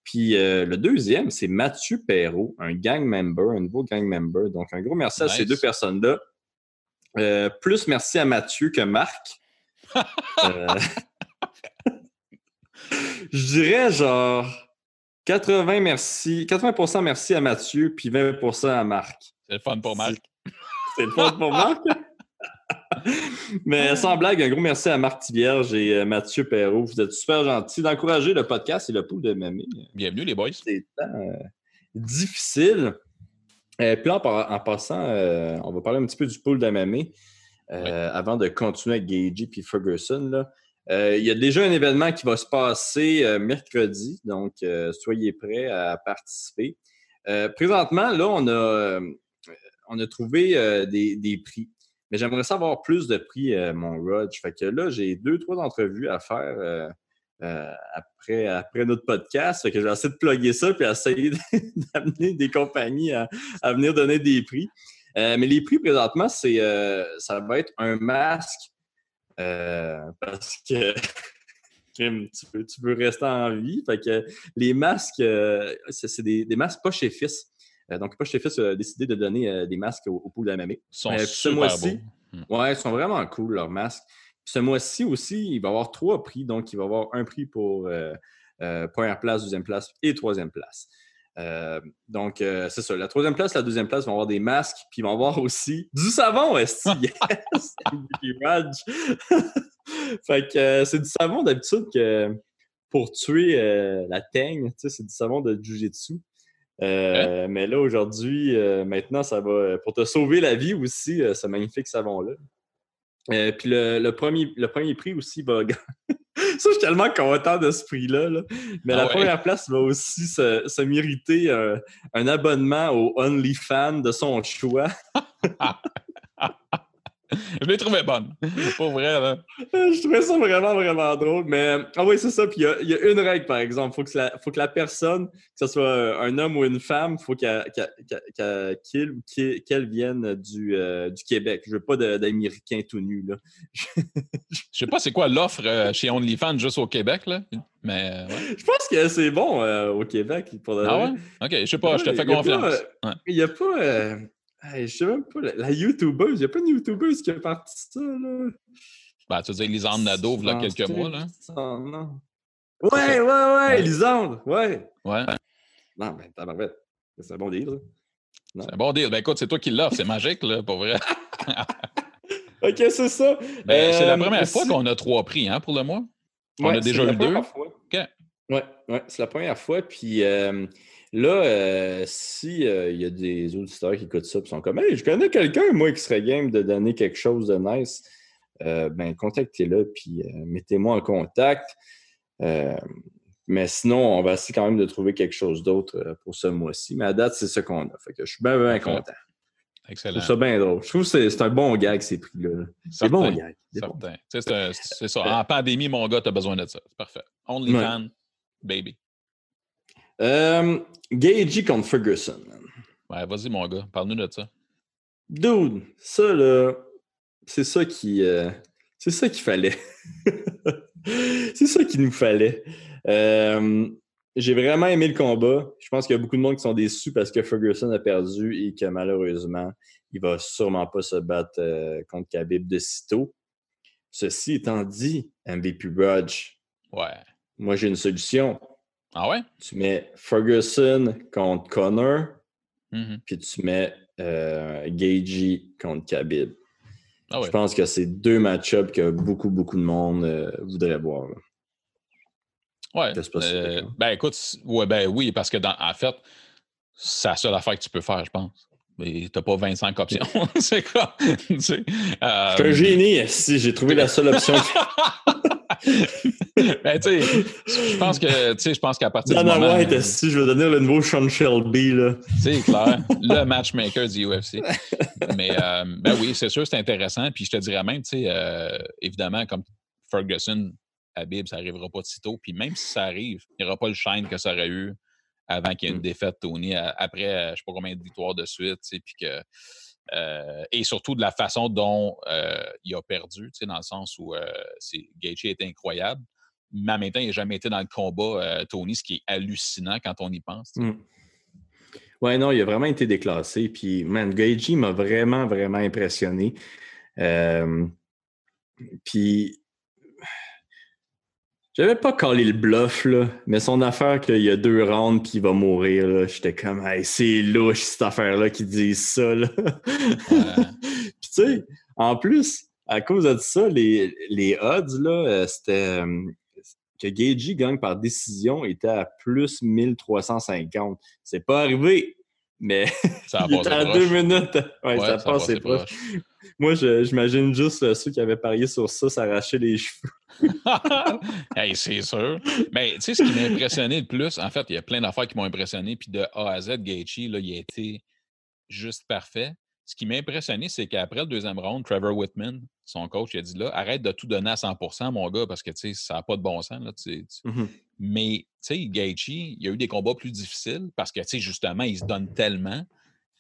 A: Puis le deuxième, c'est Mathieu Perrault, un gang member, un nouveau gang member. Donc, un gros merci à ces deux personnes-là. plus merci à Mathieu que Marc. Euh, je dirais genre 80 merci, 80 merci à Mathieu, puis 20% à Marc.
B: C'est le fun pour Marc.
A: C'est le fun pour Marc. Mais sans blague, un gros merci à Marc Tivierge et euh, Mathieu Perrault. Vous êtes super gentils d'encourager le podcast et le pool de Mamie.
B: Bienvenue, les boys.
A: C'est euh, difficile. puis là, en, passant, on va parler un petit peu du pool de Mamie. Euh, avant de continuer avec Gagey puis Ferguson. Euh, il y a déjà un événement qui va se passer euh, mercredi, donc soyez prêts à participer. présentement, là, on a, on a trouvé des, prix. Mais j'aimerais savoir plus de prix, mon Rodge. Fait que là, j'ai deux, trois entrevues à faire après, après notre podcast. Fait que je vais essayer de plugger ça puis essayer d'amener des compagnies à, venir donner des prix. Euh, mais les prix présentement, c'est euh, ça va être un masque euh, parce que tu veux, tu veux, rester en vie. Fait que les masques, c'est des, des, masques pas chez Fils. donc, pas chez Fils a décidé de donner des masques au, au pool de Ils
B: sont super beaux.
A: Hmm. Ouais, ils sont vraiment cool, leurs masques. ce mois-ci aussi, il va y avoir trois prix. Donc, il va y avoir un prix pour première place, deuxième place et troisième place. Euh, donc, euh, c'est ça. La troisième place, la deuxième place vont avoir des masques, puis ils vont avoir aussi du savon, est Yes! fait que euh, c'est du savon d'habitude que pour tuer la teigne, c'est du savon de Jujitsu. Mais là, aujourd'hui, maintenant, ça va. Pour te sauver la vie aussi, ce magnifique savon-là. Puis le, premier, le premier prix aussi va. ça, je suis tellement content de ce prix-là. Mais
B: Ah
A: la
B: ouais.
A: première place va aussi se, se mériter un, un abonnement au OnlyFans de son choix.
B: Je l'ai trouvé bonne. Pour vrai, là.
A: je trouvais ça vraiment, vraiment drôle. Mais ah oui, c'est ça. Puis il y a- il y, a une règle, par exemple. Il faut, que la- faut que la personne, que ce soit un homme ou une femme, faut qu'elle ou qu'elle vienne du, euh, du Québec. Je veux pas d'Américains tout nus. Là.
B: Je sais pas c'est quoi l'offre euh, chez OnlyFans juste au Québec, là. Mais euh, ouais.
A: Je pense que c'est bon euh, au Québec. Pour
B: Ah ouais? Ok, je sais pas, je te fais confiance.
A: Il n'y a pas. Hey, je sais même pas. La, la YouTubeuse, il n'y a pas une YouTubeuse qui a parti de ça. Là?
B: Ben, tu veux dire Lisande Nadeau, il y a quelques mois, là.
A: Oh, non. Ouais, ouais, ouais. Lisande, ouais.
B: Ouais,
A: Non, ben, tabarouette. C'est un bon deal,
B: c'est un bon deal. Ben écoute, c'est toi qui l'offres, c'est magique, là, pour vrai.
A: Ok, c'est ça.
B: Ben, c'est la
A: Euh,
B: première fois qu'on a trois prix, hein, pour le mois. On
A: Ouais,
B: a déjà eu deux. OK.
A: Ouais, ouais, c'est la première fois. Puis euh, là, euh, si il y a des auditeurs qui écoutent ça et sont comme Hey, je connais quelqu'un, moi, qui serait game de donner quelque chose de nice, euh, ben contactez-le puis euh, mettez-moi en contact. Euh, mais sinon, on va essayer quand même de trouver quelque chose d'autre euh, pour ce mois-ci. Mais à date, c'est ce qu'on a. Fait que je suis bien, content. Je
B: Excellent.
A: trouve ça bien drôle. Je trouve que c'est un bon gag, ces prix-là. C'est bon gag. C'est bon.
B: ça. En pandémie, mon gars, tu as besoin de ça. C'est parfait. OnlyFans, baby.
A: Euh, Gagey contre Ferguson.
B: Ouais, vas-y, mon gars, parle-nous de ça.
A: Dude, ça là, c'est ça qui. euh, c'est ça qu'il fallait. c'est ça qu'il nous fallait. Euh, j'ai vraiment aimé le combat. Je pense qu'il y a beaucoup de monde qui sont déçus parce que Ferguson a perdu et que malheureusement, il va sûrement pas se battre euh, contre Khabib de sitôt. Ceci étant dit, MVP Budge,
B: Ouais.
A: Moi j'ai une solution.
B: Ah ouais?
A: Tu mets Ferguson contre Connor,
B: Mhm.
A: puis tu mets euh, Gagey contre Khabib.
B: Ah ouais.
A: Je pense que c'est deux match-ups que beaucoup, beaucoup de monde euh, voudrait voir. là.
B: Ouais.
A: Pas
B: Euh, ben écoute, ouais, ben oui, parce que dans, en fait, c'est la seule affaire que tu peux faire, je pense. Mais t'as pas 25 options. c'est quoi? tu sais, euh,
A: Je suis un génie, si j'ai trouvé la seule option.
B: ben, tu sais, je pense que, tu sais, je pense qu'à partir du
A: Dana
B: moment...
A: White, si je veux donner le nouveau Sean Shelby, là.
B: C'est clair, le matchmaker du UFC. Mais euh, ben oui, c'est sûr, c'est intéressant. Puis je te dirais même, tu sais, euh, évidemment, comme Ferguson, Habib, ça n'arrivera pas de sitôt. Puis même si ça arrive, il n'y aura pas le shine que ça aurait eu avant qu'il y ait une
A: Mm.
B: défaite, Tony, après, euh, je ne sais pas combien de victoires de suite, puis que. euh, et surtout de la façon dont euh, il a perdu, tu sais, dans le sens où euh, Gaethje était incroyable, mais en même temps, il n'a jamais été dans le combat, Tony, ce qui est hallucinant quand on y pense.
A: Mm. Ouais, non, il a vraiment été déclassé. Puis, man, Gagey m'a vraiment, vraiment impressionné. Puis, j'avais pas collé le bluff, là, mais son affaire qu'il y a deux rounds puis il va mourir, là, j'étais comme, hey, c'est louche cette affaire-là qui dit ça, là. puis, tu sais, en plus, à cause de ça, les, les odds, là, euh, c'était. euh, que Gagey gagne par décision était à plus 1350. C'est pas arrivé, mais
B: Ça
A: il à
B: proche.
A: deux minutes. Ouais,
B: Ouais,
A: ça passe, c'est proche. Moi, j'imagine juste euh, ceux qui avaient parié sur ça s'arracher les cheveux.
B: hey, c'est sûr. Mais tu sais, ce qui m'a impressionné le plus, en fait, il y a plein d'affaires qui m'ont impressionné. Puis de A à Z, Gaethje, là, il a été juste parfait. Ce qui m'a impressionné, c'est qu'après le deuxième round, Trevor Whitman, son coach, il a dit là, arrête de tout donner à 100% mon gars, parce que ça n'a pas de bon sens. Là, tu- Mais, Gaethje, il y a eu des combats plus difficiles parce que, justement, il se donne tellement.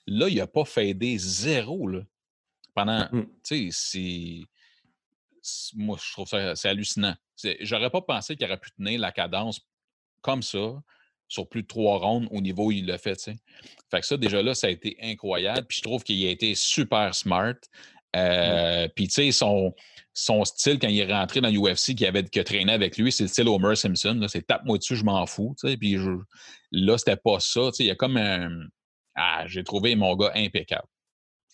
B: Là, il n'a pas fadé zéro, là. Pendant,
A: Mm.
B: tu sais, c'est... c'est- Moi, je trouve ça hallucinant. J'aurais pas pensé qu'il aurait pu tenir la cadence comme ça sur plus de trois rondes au niveau où il l'a fait. Fait que ça, déjà là, ça a été incroyable. Puis je trouve qu'il a été super smart. Euh, Puis, tu sais, son, son style, quand il est rentré dans l'UFC, qui avait que traîné avec lui, c'est le style Homer Simpson. C'est tape-moi dessus, je m'en fous. Puis je- là, c'était pas ça. Il y a comme un. Ah, j'ai trouvé mon gars impeccable.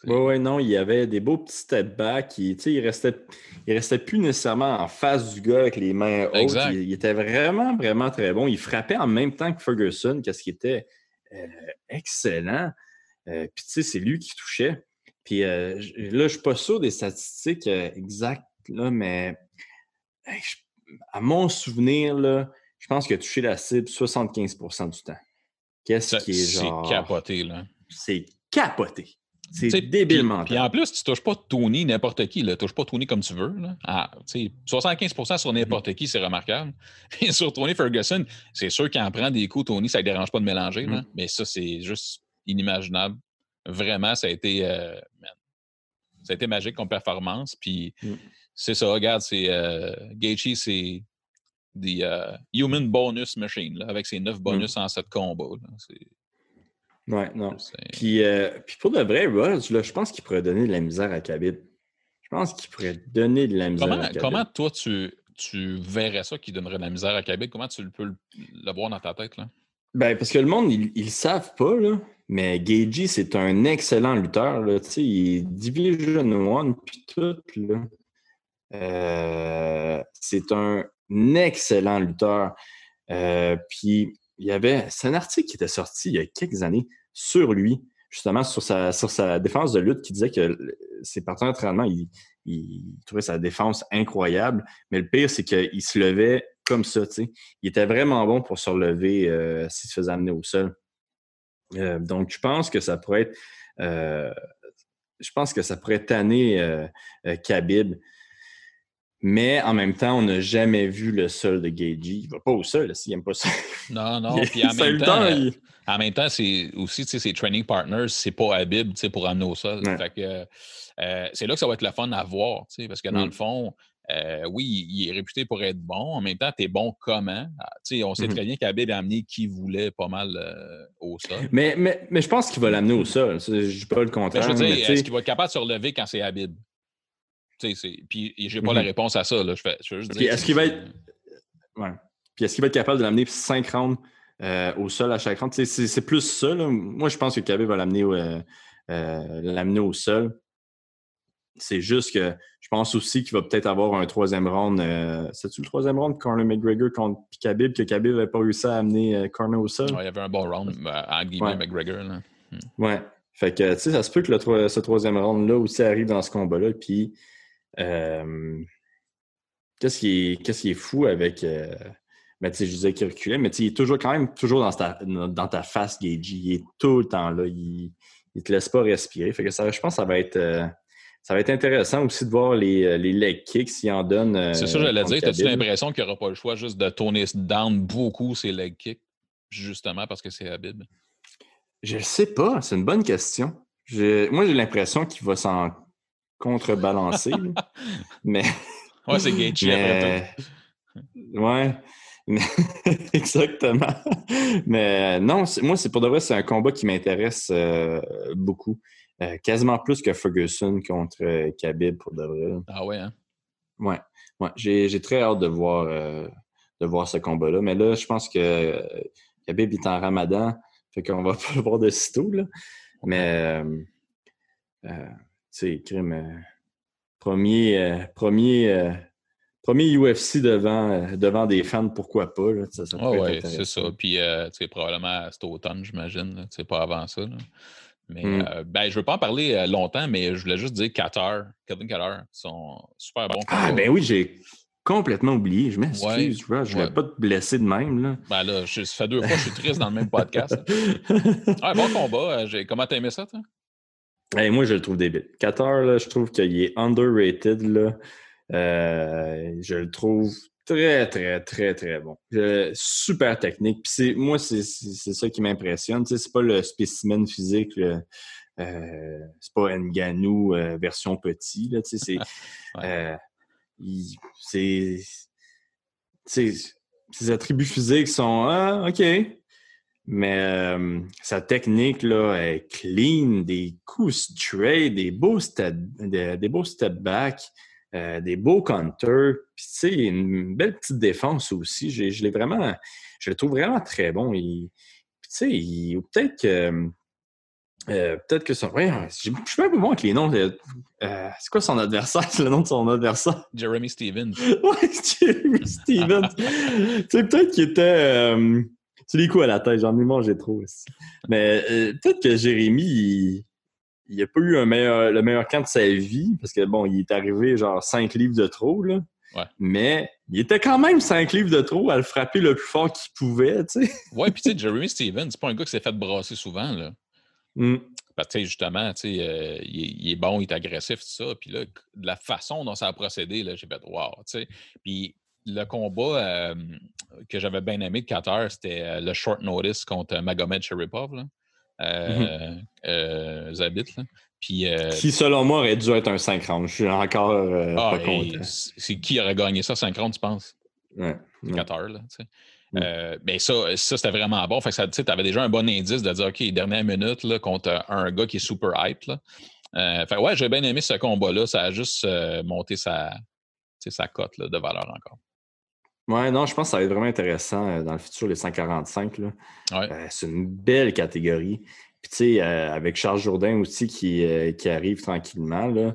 A: Oui, oui, non, il y avait des beaux petits step back. Il, il restait, il restait plus nécessairement en face du gars avec les mains hautes.
B: Exact.
A: Il, il était vraiment, vraiment très bon. Il frappait en même temps que Ferguson, qu'est-ce qui était excellent. Puis, tu sais, c'est lui qui touchait. Puis là, je ne suis pas sûr des statistiques exactes, là, mais à mon souvenir, là, je pense qu'il a touché la cible 75% du temps. Qu'est-ce qui est genre.
B: C'est capoté, là.
A: C'est capoté. C'est débilement.
B: Puis, en plus, tu touches pas Tony n'importe qui. Tu touches pas Tony comme tu veux. Là. Ah, 75% sur n'importe mm-hmm. qui, c'est remarquable. Puis sur Tony Ferguson, c'est sûr qu'il en prend des coups, Tony, ça ne dérange pas de mélanger. Là. Mm-hmm. Mais ça, c'est juste inimaginable. Vraiment, ça a été. Euh, ça a été magique comme performance. Puis mm. c'est ça, regarde, c'est. Euh, Gaethje, c'est the uh, Human Bonus Machine, là, avec ses neuf mm. bonus en sept combats.
A: Ouais, non. Puis, euh, puis, pour de vrai, Rose, là, je pense qu'il pourrait donner de la misère à Khabib. Je pense qu'il pourrait donner de la misère
B: comment,
A: à Khabib.
B: Comment toi, tu, tu verrais ça qui donnerait de la misère à Khabib? Comment tu peux le, voir dans ta tête? Là?
A: Ben, parce que le monde, ils ne savent pas, là, mais Gagey, c'est un excellent lutteur. Là, il est Division One, puis tout. Là. Euh, c'est un excellent lutteur. Euh, puis, il y avait. C'est un article qui était sorti il y a quelques années sur lui, justement sur sa, défense de lutte, qui disait que ses partenaires d'entraînement, il, il, trouvait sa défense incroyable. Mais le pire, c'est qu'il se levait comme ça. Il était vraiment bon pour se relever euh, s'il se faisait amener au sol. Euh, donc, je pense que ça pourrait être. Euh, je pense que ça pourrait tanner Khabib. Mais en même temps, on n'a jamais vu le sol de Gagey. Il va pas au sol s'il n'aime pas ça.
B: Non, non. Puis en même, temps, en même temps, c'est aussi ses training partners, c'est pas Habib pour amener au sol. c'est là que ça va être le fun à voir. Parce que dans le mm. fond, euh, oui, il est réputé pour être bon. En même temps, tu es bon comment? Ah, on sait mm-hmm. très bien qu'Habib a amené qui voulait pas mal euh, au sol.
A: Mais, mais, mais je pense qu'il va l'amener au sol. Je ne dis pas le contraire.
B: je veux dire, est-ce qu'il va être capable de se relever quand c'est Habib? Puis j'ai pas la mm-hmm. réponse à ça. Là. Je, fais,
A: est-ce qu'il va être. Ouais. Puis est-ce qu'il va être capable de l'amener 5 rounds euh, au sol à chaque round? C'est plus ça. Moi, je pense que Khabib va l'amener au sol. C'est juste que je pense aussi qu'il va peut-être avoir un troisième round. Euh, C'est-tu le troisième round Conor McGregor contre Khabib, que Khabib n'avait pas réussi à amener euh, Conor au sol?
B: il y avait un bon round euh, en guillemets McGregor. Là.
A: Hmm. Ouais. Fait que, tu sais, ça se peut que le, ce troisième round-là aussi arrive dans ce combat-là. Puis, qu'est-ce qui, qui, est fou avec. Ben, tu sais, je disais qu'il reculait, mais il est toujours quand même toujours dans ta, dans ta face, Gagey. Il est tout le temps là. Il ne te laisse pas respirer. Fait que ça, je pense que ça va être ça va être intéressant aussi de voir les, euh, les leg kicks s'il en donne.
B: Euh, c'est ça, j'allais dire. As-tu l'impression qu'il n'y aura pas le choix juste de tourner down beaucoup ces leg kicks, justement parce que c'est Habib?
A: Je ne sais pas. C'est une bonne question. Moi, j'ai l'impression qu'il va s'en contrebalancer. mais.
B: Ouais, c'est Gaethje après
A: tout. Ouais. Exactement. Mais non, moi, c'est pour de vrai, c'est un combat qui m'intéresse euh, beaucoup. Euh, quasiment plus que Ferguson contre euh, Khabib pour de vrai.
B: Ah ouais, hein?
A: Ouais. ouais. J'ai très hâte de voir, euh, de voir ce combat-là. Mais là, je pense que Khabib est en ramadan. Fait qu'on va pas le voir de sitôt, là. Mais, tu sais, crime. premier, premier, premier UFC devant, devant des fans, pourquoi pas? Là,
B: ça, ah ouais, c'est ça. Puis, tu probablement cet automne, j'imagine. C'est pas avant ça. Là. Mais mmh. euh, ben, je ne veux pas en parler euh, longtemps, mais je voulais juste dire Qatar, Kevin Qatar, sont super bons.
A: Ah, ben oui, j'ai complètement oublié. Je m'excuse, je ne voulais pas te blesser de même. Là.
B: Ben là, ça fait deux fois que je suis triste dans le même podcast. ah, bon combat. Euh, comment t'as aimé ça, toi?
A: Moi, je le trouve débile. Qatar, là, je trouve qu'il est underrated. Là. je le trouve Très, très, très, très bon. super technique. Puis moi, c'est ça qui m'impressionne. Tu sais, c'est pas le spécimen physique, euh, c'est pas Nganou euh, version petit. Là, tu sais, c'est. Euh, ses attributs physiques sont Ah, OK. Mais sa technique là, est clean, des coups straight, des beaux step, des, des beaux step back. Euh, des beaux counters. Puis, tu sais, une belle petite défense aussi. Je, l'ai vraiment, je le trouve vraiment très bon. tu sais, peut-être que. Euh, peut-être que son. Ouais, je suis un peu bon avec les noms. Euh, c'est quoi son adversaire? C'est le nom de son adversaire?
B: Jeremy Stevens.
A: ouais, Jeremy Stevens. tu sais, peut-être qu'il était. C'est les coups à la tête, j'en ai mangé trop aussi. Mais euh, peut-être que Jérémy, il n'a pas eu un meilleur, le meilleur camp de sa vie, parce que bon, il est arrivé genre 5 livres de trop, là. Mais il était quand même 5 livres de trop à le frapper le plus fort qu'il pouvait, tu sais.
B: Ouais, puis tu sais, Jeremy Stevens, c'est pas un gars qui s'est fait brasser souvent, là.
A: Mm.
B: Parce que justement, tu sais, euh, il, est bon, il est agressif, tout ça. Puis là, de la façon dont ça a procédé, là, j'ai fait wow, tu sais. Puis le combat que j'avais bien aimé de Qatar, c'était euh, le short notice contre Magomed Sharipov, là. Mm-hmm. Euh, Zabit, là. Puis,
A: qui, selon moi, aurait dû être un 5 rounds. Je suis encore ah, pas content.
B: C'est qui aurait gagné ça 5 rounds, tu penses?
A: Ouais.
B: Qatar, là, tu sais. Mm. Euh, ben ça, ça c'était vraiment bon. Fait que tu avais déjà un bon indice de dire OK, dernière minute là, contre un gars qui est super hype. Là. Euh, fait ouais, j'ai bien aimé ce combat-là. Ça a juste euh, monté sa, sa cote de valeur encore.
A: Ouais, non, je pense que ça va être vraiment intéressant dans le futur, les 145. c'est une belle catégorie. Puis, tu sais, avec Charles Jourdain aussi qui, qui arrive tranquillement, là,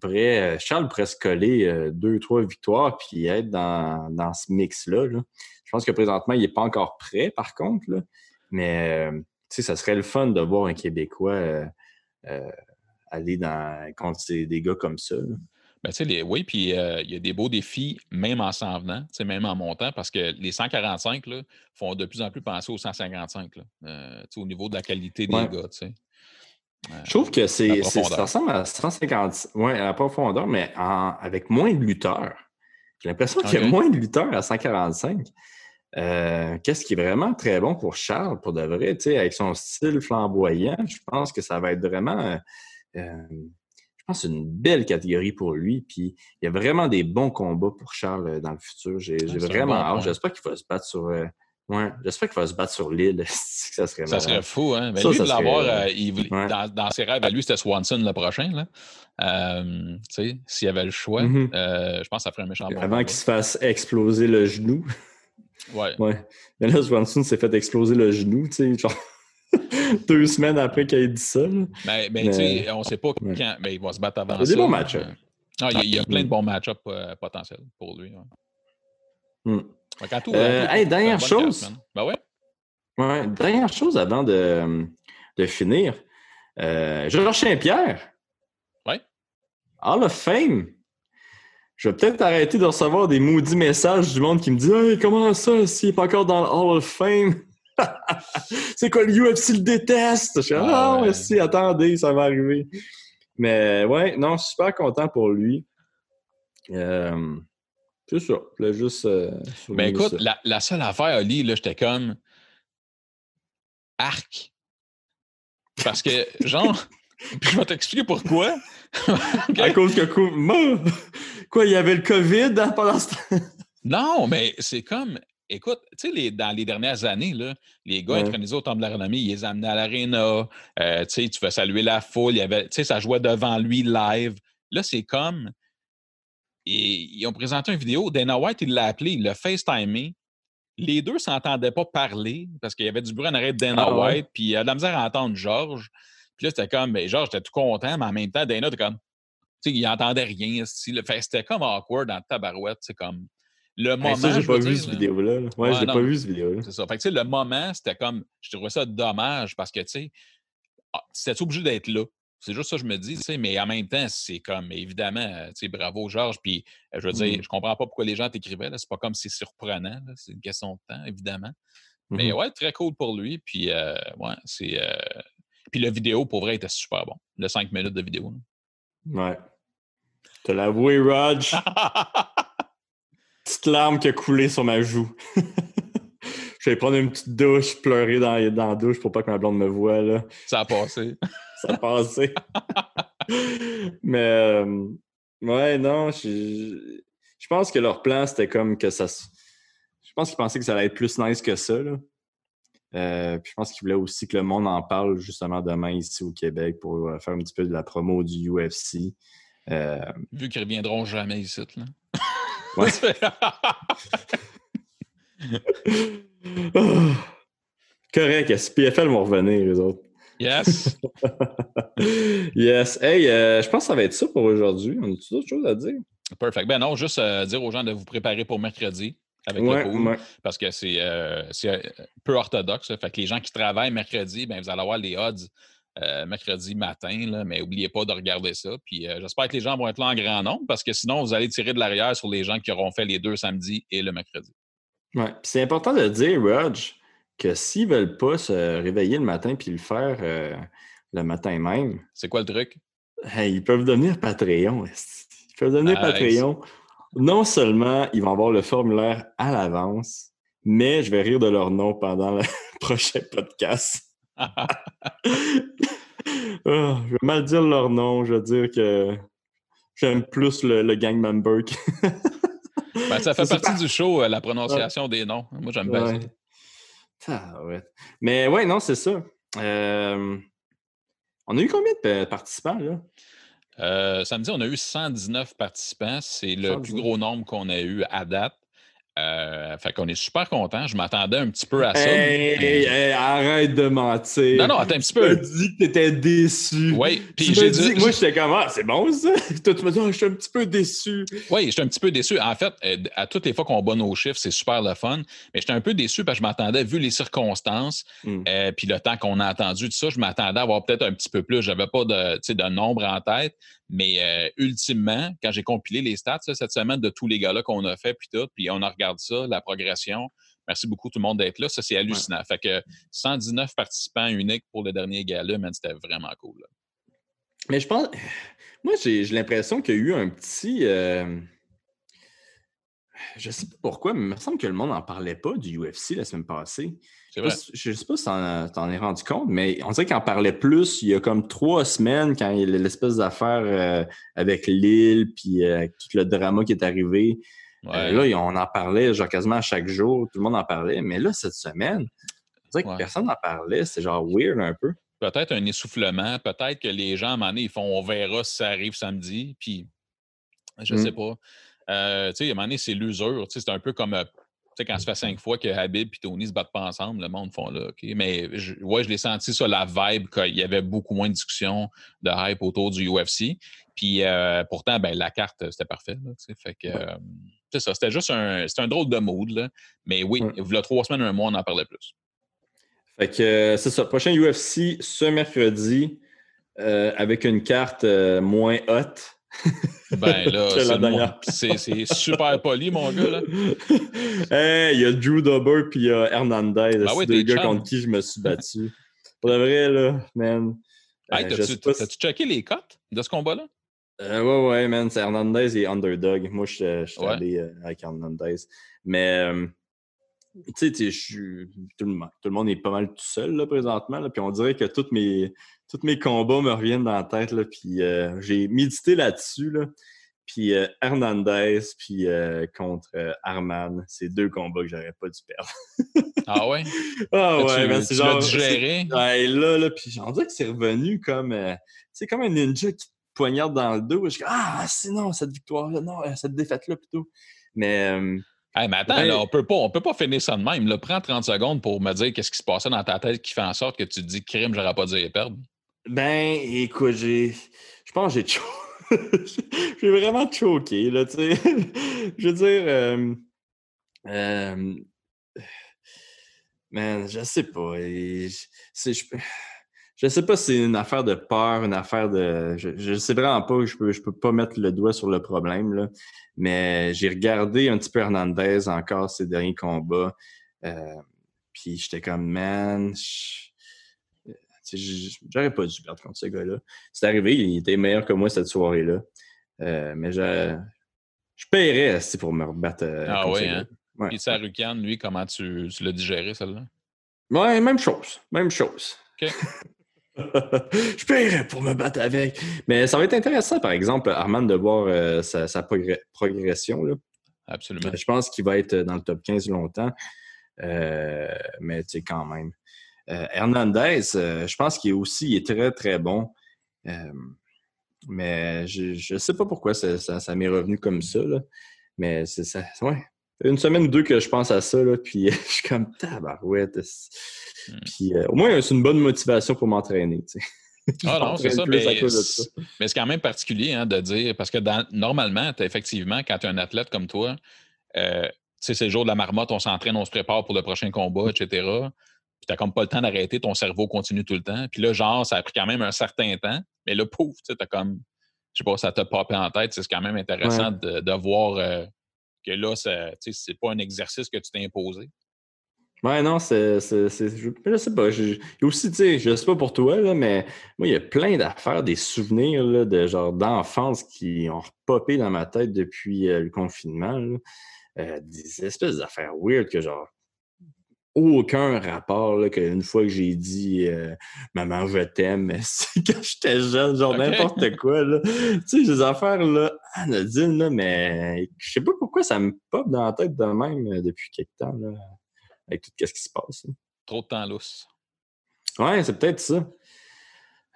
A: pourrait, Charles pourrait se coller deux, trois victoires puis être dans, dans ce mix-là. Là. Je pense que présentement, il n'est pas encore prêt, par contre. Là. Mais ça serait le fun de voir un Québécois euh, aller dans, contre des gars comme ça.
B: Ben, les, oui, puis il y a des beaux défis, même en s'en venant, même en montant, parce que les 145 là, font de plus en plus penser aux 155 là, euh, au niveau de la qualité des gars.
A: Je trouve que c'est, ça ressemble à 150, ouais, à la profondeur, mais avec moins de lutteurs. J'ai l'impression qu'il y a moins de lutteurs à 145. Euh, qu'est-ce qui est vraiment très bon pour Charles, pour de vrai, avec son style flamboyant, je pense que ça va être vraiment, euh, euh, pense, une belle catégorie pour lui. Puis il y a vraiment des bons combats pour Charles dans le futur. J'ai vraiment hâte. J'espère qu'il va se battre sur Ouais, j'espère qu'il va se battre sur l'île. ça serait
B: Ça serait fou, hein? Mais lui, ça l'avoir, euh, dans, ses rêves, à lui, c'était Swanson le prochain. Là. Euh, s'il y avait le choix, mm-hmm. euh, je pense que ça ferait un méchant
A: Avant qu'il se fasse exploser le genou.
B: Ouais.
A: ouais. Mais là, Swanson s'est fait exploser le genou, tu sais, genre deux semaines après qu'il ait dit ça.
B: Mais, ben, ben, tu sais, on ne sait pas quand. Mais il va se battre avant
A: ça. Il y a des bons match-ups.
B: Ah, il, y a, plein de bons match-ups potentiels pour lui.
A: Ouais. Mm. Euh, dernière chose.
B: Ben ouais.
A: ouais. Dernière chose avant de, de finir. Euh, Georges Saint-Pierre.
B: Ouais.
A: Hall of Fame. Je vais peut-être arrêter de recevoir des maudits messages du monde qui me dit hey, comment ça, s'il n'est pas encore dans le Hall of Fame? c'est quoi, le UFC le déteste? Je suis ah, ah si, attendez, ça va arriver. Mais ouais, non, je suis super content pour lui. Euh, c'est ça. Je juste. Euh,
B: ben écoute, la, seule affaire, Oli, là, j'étais comme. Arc. Parce que, genre. je vais t'expliquer pourquoi.
A: À cause que. Quoi, il y avait le COVID hein, pendant ce temps?
B: non, mais c'est comme. Écoute, tu sais, dans les dernières années, là, les gars intronisés au Temple de la Renommée, ils les amenaient à l'aréna. Euh, tu sais, tu fais saluer la foule. Il y avait, tu sais, ça jouait devant lui live. Là, c'est comme et ils ont présenté une vidéo. Dana White, il l'a appelé, il l'a FaceTimé. Les deux ne s'entendaient pas parler parce qu'il y avait du bruit en arrêt de Dana ah White, puis il a de la misère à entendre Georges. Puis là, c'était comme, mais ben, Georges était tout content, mais en même temps, Dana était comme, tu sais, il n'entendait rien. C'était comme awkward dans le tabarouette. C'est comme, le moment.
A: ça, j'ai pas vu cette vidéo-là. Ouais, j'ai pas vu cette vidéo-là.
B: C'est ça. Fait que, le moment, c'était comme, je trouvais ça dommage parce que, tu sais, ah, c'était obligé d'être là? C'est juste ça que je me dis, mais en même temps, c'est comme, évidemment, tu sais, bravo Georges, puis je veux dire, mmh. je comprends pas pourquoi les gens t'écrivaient, c'est pas comme si c'est surprenant, c'est une question de temps, évidemment. Mais mmh ouais, très cool pour lui, puis ouais, c'est... Puis la vidéo, pour vrai, était super bon, le 5 minutes de vidéo.
A: Ouais. Te l'avoué, Raj. Petite larme qui a coulé sur ma joue. je vais prendre une petite douche, pleurer dans, dans la douche pour pas que ma blonde me voie, là.
B: Ça a passé
A: ça passait. Mais euh, ouais, non, je, je, pense que leur plan, c'était comme que ça. Je pense qu'ils pensaient que ça allait être plus nice que ça. Là. Euh, puis je pense qu'ils voulaient aussi que le monde en parle justement demain ici au Québec pour euh, faire un petit peu de la promo du UFC.
B: Vu qu'ils reviendront jamais ici, là.
A: Ouais. oh. Correct, SPFL vont revenir, les autres.
B: Yes.
A: yes. Hey, euh, je pense que ça va être ça pour aujourd'hui. On a-tu d'autres choses à dire?
B: Perfect. Ben non, juste euh, dire aux gens de vous préparer pour mercredi. avec le pool, parce que c'est euh, peu orthodoxe. Fait que les gens qui travaillent mercredi, ben, vous allez avoir les odds mercredi matin, là, mais n'oubliez pas de regarder ça. Puis j'espère que les gens vont être là en grand nombre, parce que sinon, vous allez tirer de l'arrière sur les gens qui auront fait les deux samedis et le mercredi.
A: Oui, c'est important de dire, Rog, que s'ils ne veulent pas se réveiller le matin puis le faire le matin même.
B: C'est quoi le truc?
A: ils peuvent devenir Patreon. Ils peuvent devenir Patreon. Non seulement ils vont avoir le formulaire à l'avance, mais je vais rire de leur nom pendant le prochain podcast. Ah, je vais mal dire leur nom. Je vais dire que j'aime plus le, gang member.
B: Ben, ça fait partie du show, euh, la prononciation des noms. Moi, j'aime bien
A: ça. Mais ouais, non, c'est ça. Euh, on a eu combien de participants, là?
B: Euh, samedi, on a eu 119 participants. C'est le plus gros nombre qu'on a eu à date. Euh, fait qu'on est super content. Je m'attendais un petit peu à ça.
A: Hey, arrête de mentir.
B: Non, non, attends un petit peu.
A: Tu dit que tu étais déçu.
B: Oui,
A: puis j'ai dit. Moi, j'étais comme, ah, c'est bon ça. Toi, tu dit, oh, je suis un petit peu déçu.
B: Oui, j'étais un petit peu déçu. En fait, euh, à toutes les fois qu'on bat nos chiffres, c'est super le fun. Mais j'étais un peu déçu parce que je m'attendais, vu les circonstances, hmm. euh, puis le temps qu'on a attendu, tout ça, je m'attendais à avoir peut-être un petit peu plus. Je n'avais pas de, de nombre en tête. Mais euh, ultimement, quand j'ai compilé les stats cette semaine de tous les gars-là qu'on a fait, puis tout, puis on a regardé ça, la progression. Merci beaucoup tout le monde d'être là. Ça, c'est hallucinant. Fait que 119 participants uniques pour le dernier gala, c'était vraiment cool.
A: Mais je pense. Moi, j'ai l'impression qu'il y a eu un petit. Euh, je sais pas pourquoi, mais il me semble que le monde n'en parlait pas du UFC la semaine passée. Je ne sais pas si tu en es rendu compte, mais on dirait qu'il en parlait plus il y a comme trois semaines quand il y a l'espèce d'affaire euh, avec Lille puis euh, tout le drama qui est arrivé. Euh, là, on en parlait genre quasiment à chaque jour, tout le monde en parlait. Mais là, cette semaine, on dirait que personne n'en parlait. C'est genre weird un peu.
B: Peut-être un essoufflement, peut-être que les gens, à un moment donné, ils font on verra si ça arrive samedi, puis je ne sais mm. pas. tu sais, à un moment donné, c'est l'usure. C'est un peu comme sais, quand ça fait cinq fois que Habib et Tony se battent pas ensemble, le monde font là, OK? Mais je, ouais, je l'ai senti sur la vibe qu'il y avait beaucoup moins de discussions de hype autour du UFC. Puis euh, pourtant, ben, la carte, c'était parfait. fait que euh, c'est ça. C'était juste un, un drôle de mood. Là. Mais oui, il y a trois semaines, un mois, on en parlait plus.
A: Fait que euh, c'est ça. Prochain UFC ce mercredi avec une carte moins haute.
B: Ben là, c'est super poli, mon gars. Là.
A: Hey, il y a Drew Dober puis il y a Hernandez. Ben c'est deux gars contre qui je me suis battu? Pour de vrai, là, man.
B: Hey, euh, T'as-tu checké les cotes de ce combat-là?
A: Euh, ouais, ouais, man. C'est Hernandez et Underdog. Moi, je suis allé euh, avec Hernandez. Mais, euh, tu sais, tout, le monde est pas mal tout seul, là, présentement. Là, puis on dirait que toutes mes, tous mes combats me reviennent dans la tête. Là, puis euh, j'ai médité là-dessus. Là. Puis euh, Hernandez, puis euh, contre Arman, c'est deux combats que j'aurais pas dû perdre.
B: ah ouais?
A: Ah ouais, mais c'est genre.
B: digéré?
A: Ouais, là, là, puis on dirait que c'est revenu comme. c'est comme un ninja qui te poignarde dans le dos. Je dis, ah, c'est non, cette victoire-là, non, cette défaite-là plutôt. Mais.
B: Hey, mais attends, là, on peut pas, on peut pas finir ça de même. Là, prends 30 secondes pour me dire qu'est-ce qui se passait dans ta tête qui fait en sorte que tu te dis crime, j'aurais pas dû perdre.
A: Ben, écoute, j'ai. Je pense que j'ai j'ai vraiment choqué, là, tu sais. je veux dire. Euh... Euh... Man, je sais pas. Je sais pas si c'est une affaire de peur, une affaire de. Je, je sais vraiment pas, je peux, je peux pas mettre le doigt sur le problème, là. Mais j'ai regardé un petit peu Hernandez encore ces derniers combats. Euh, puis j'étais comme, man, J'aurais pas dû perdre contre ce gars-là. C'est arrivé, il était meilleur que moi cette soirée-là. Euh, mais je, je paierais pour me rebattre. Euh,
B: ah oui, hein? Ouais. Puis Sarukan, lui, comment tu, tu l'as digéré, celle-là?
A: Ouais, même chose. Même chose.
B: OK.
A: je paierais pour me battre avec. Mais ça va être intéressant, par exemple, Armand, de voir euh, sa, progression. Là.
B: Absolument.
A: Je pense qu'il va être dans le top 15 longtemps. mais tu sais, quand même. Euh, Hernandez, euh, je pense qu'il est aussi est très, très bon. Euh, mais je ne sais pas pourquoi ça, ça, m'est revenu comme ça. Mais c'est ça. Ouais. Une semaine ou deux que je pense à ça, là, puis je suis comme tabarouette. Hmm. Puis au moins, c'est une bonne motivation pour m'entraîner.
B: Ah non, c'est ça mais, c'est quand même particulier hein, de dire, parce que normalement, effectivement, quand tu es un athlète comme toi, sais, c'est le jour de la marmotte, on s'entraîne, on se prépare pour le prochain combat, etc. Puis t'as comme pas le temps d'arrêter, ton cerveau continue tout le temps. Puis là, genre, ça a pris quand même un certain temps. Mais là, pouf, tu sais, t'as comme, je sais pas, ça t'a popé en tête. C'est quand même intéressant de, de, voir euh, que là, c'est pas un exercice que tu t'es imposé?
A: Ouais, non, c'est. Je, je, sais pas. Je, aussi, tu sais, je sais pas pour toi, là, mais moi, il y a plein d'affaires, des souvenirs là, de genre d'enfance qui ont repopé dans ma tête depuis euh, le confinement. Euh, des espèces d'affaires weird que genre aucun rapport là, qu'une fois que j'ai dit euh, Maman, je t'aime, c'est quand j'étais jeune, genre n'importe quoi. Là. Tu sais, des affaires là, anodines, là, mais je sais pas pourquoi ça me pop dans la tête de même depuis quelque temps. Là avec tout ce qui se passe.
B: Trop de temps lousse.
A: Ouais, c'est peut-être ça.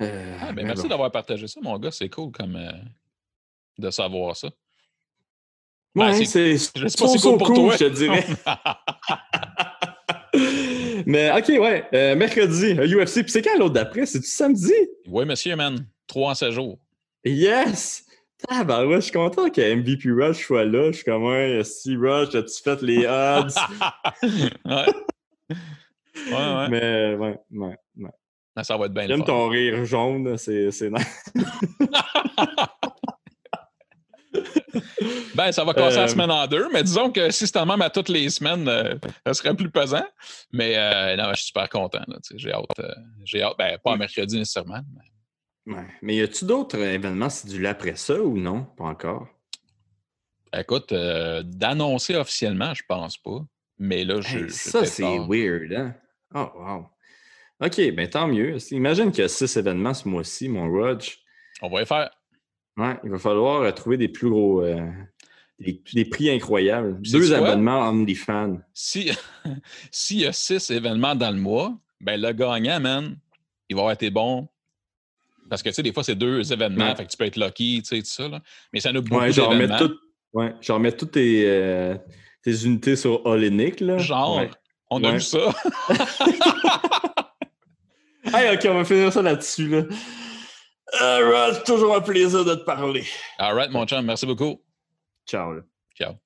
B: Euh, ah, ben, merci d'avoir partagé ça, mon gars. C'est cool comme euh, de savoir ça.
A: Ouais, ben, c'est je sais pas c'est cool pour toi. je te dirais. Mais OK, ouais. Euh, mercredi, UFC. Puis c'est quand l'autre d'après? C'est-tu samedi?
B: Oui, monsieur, man. Trois 7 jours.
A: Yes! Ah ben ouais, je suis content que MVP Rush soit là. Je suis comme un si Rush, as-tu fait les odds?
B: ouais. Ouais, ouais.
A: Mais ouais, ouais, ouais.
B: Ah, ça va être bien
A: J'aime ton rire jaune, c'est nice.
B: ben, ça va casser la euh, semaine en deux, mais disons que si c'était même à toutes les semaines, euh, ça serait plus pesant. Mais euh, non, je suis super content. J'ai hâte. j'ai hâte. Ben, pas mercredi nécessairement. Mais...
A: Mais y a-tu d'autres événements du après ça ou non? Pas encore.
B: Écoute, d'annoncer officiellement, je pense pas. Mais là, je.
A: ça, c'est weird, hein? Oh, wow. OK, ben tant mieux. Imagine qu'il y a six événements ce mois-ci, mon Rudge.
B: On va y faire.
A: Ouais, il va falloir euh, trouver des plus gros. Euh, des, prix incroyables. Deux abonnements OnlyFans.
B: Si, s'il y a six événements dans le mois, ben le gagnant, man, il va avoir été bon parce que, tu sais, des fois, c'est deux événements, fait que tu peux être lucky, tu sais, tout ça. Là. Mais ça nous beaucoup ouais, genre d'événements. Tout,
A: ouais, genre mettre toutes tes, euh, tes, unités sur Olynic, là.
B: Genre, on a vu ça.
A: hey, OK, on va finir ça là-dessus, là. Alright, toujours un plaisir de te parler.
B: Alright, mon chum, merci beaucoup.
A: Ciao.
B: Ciao.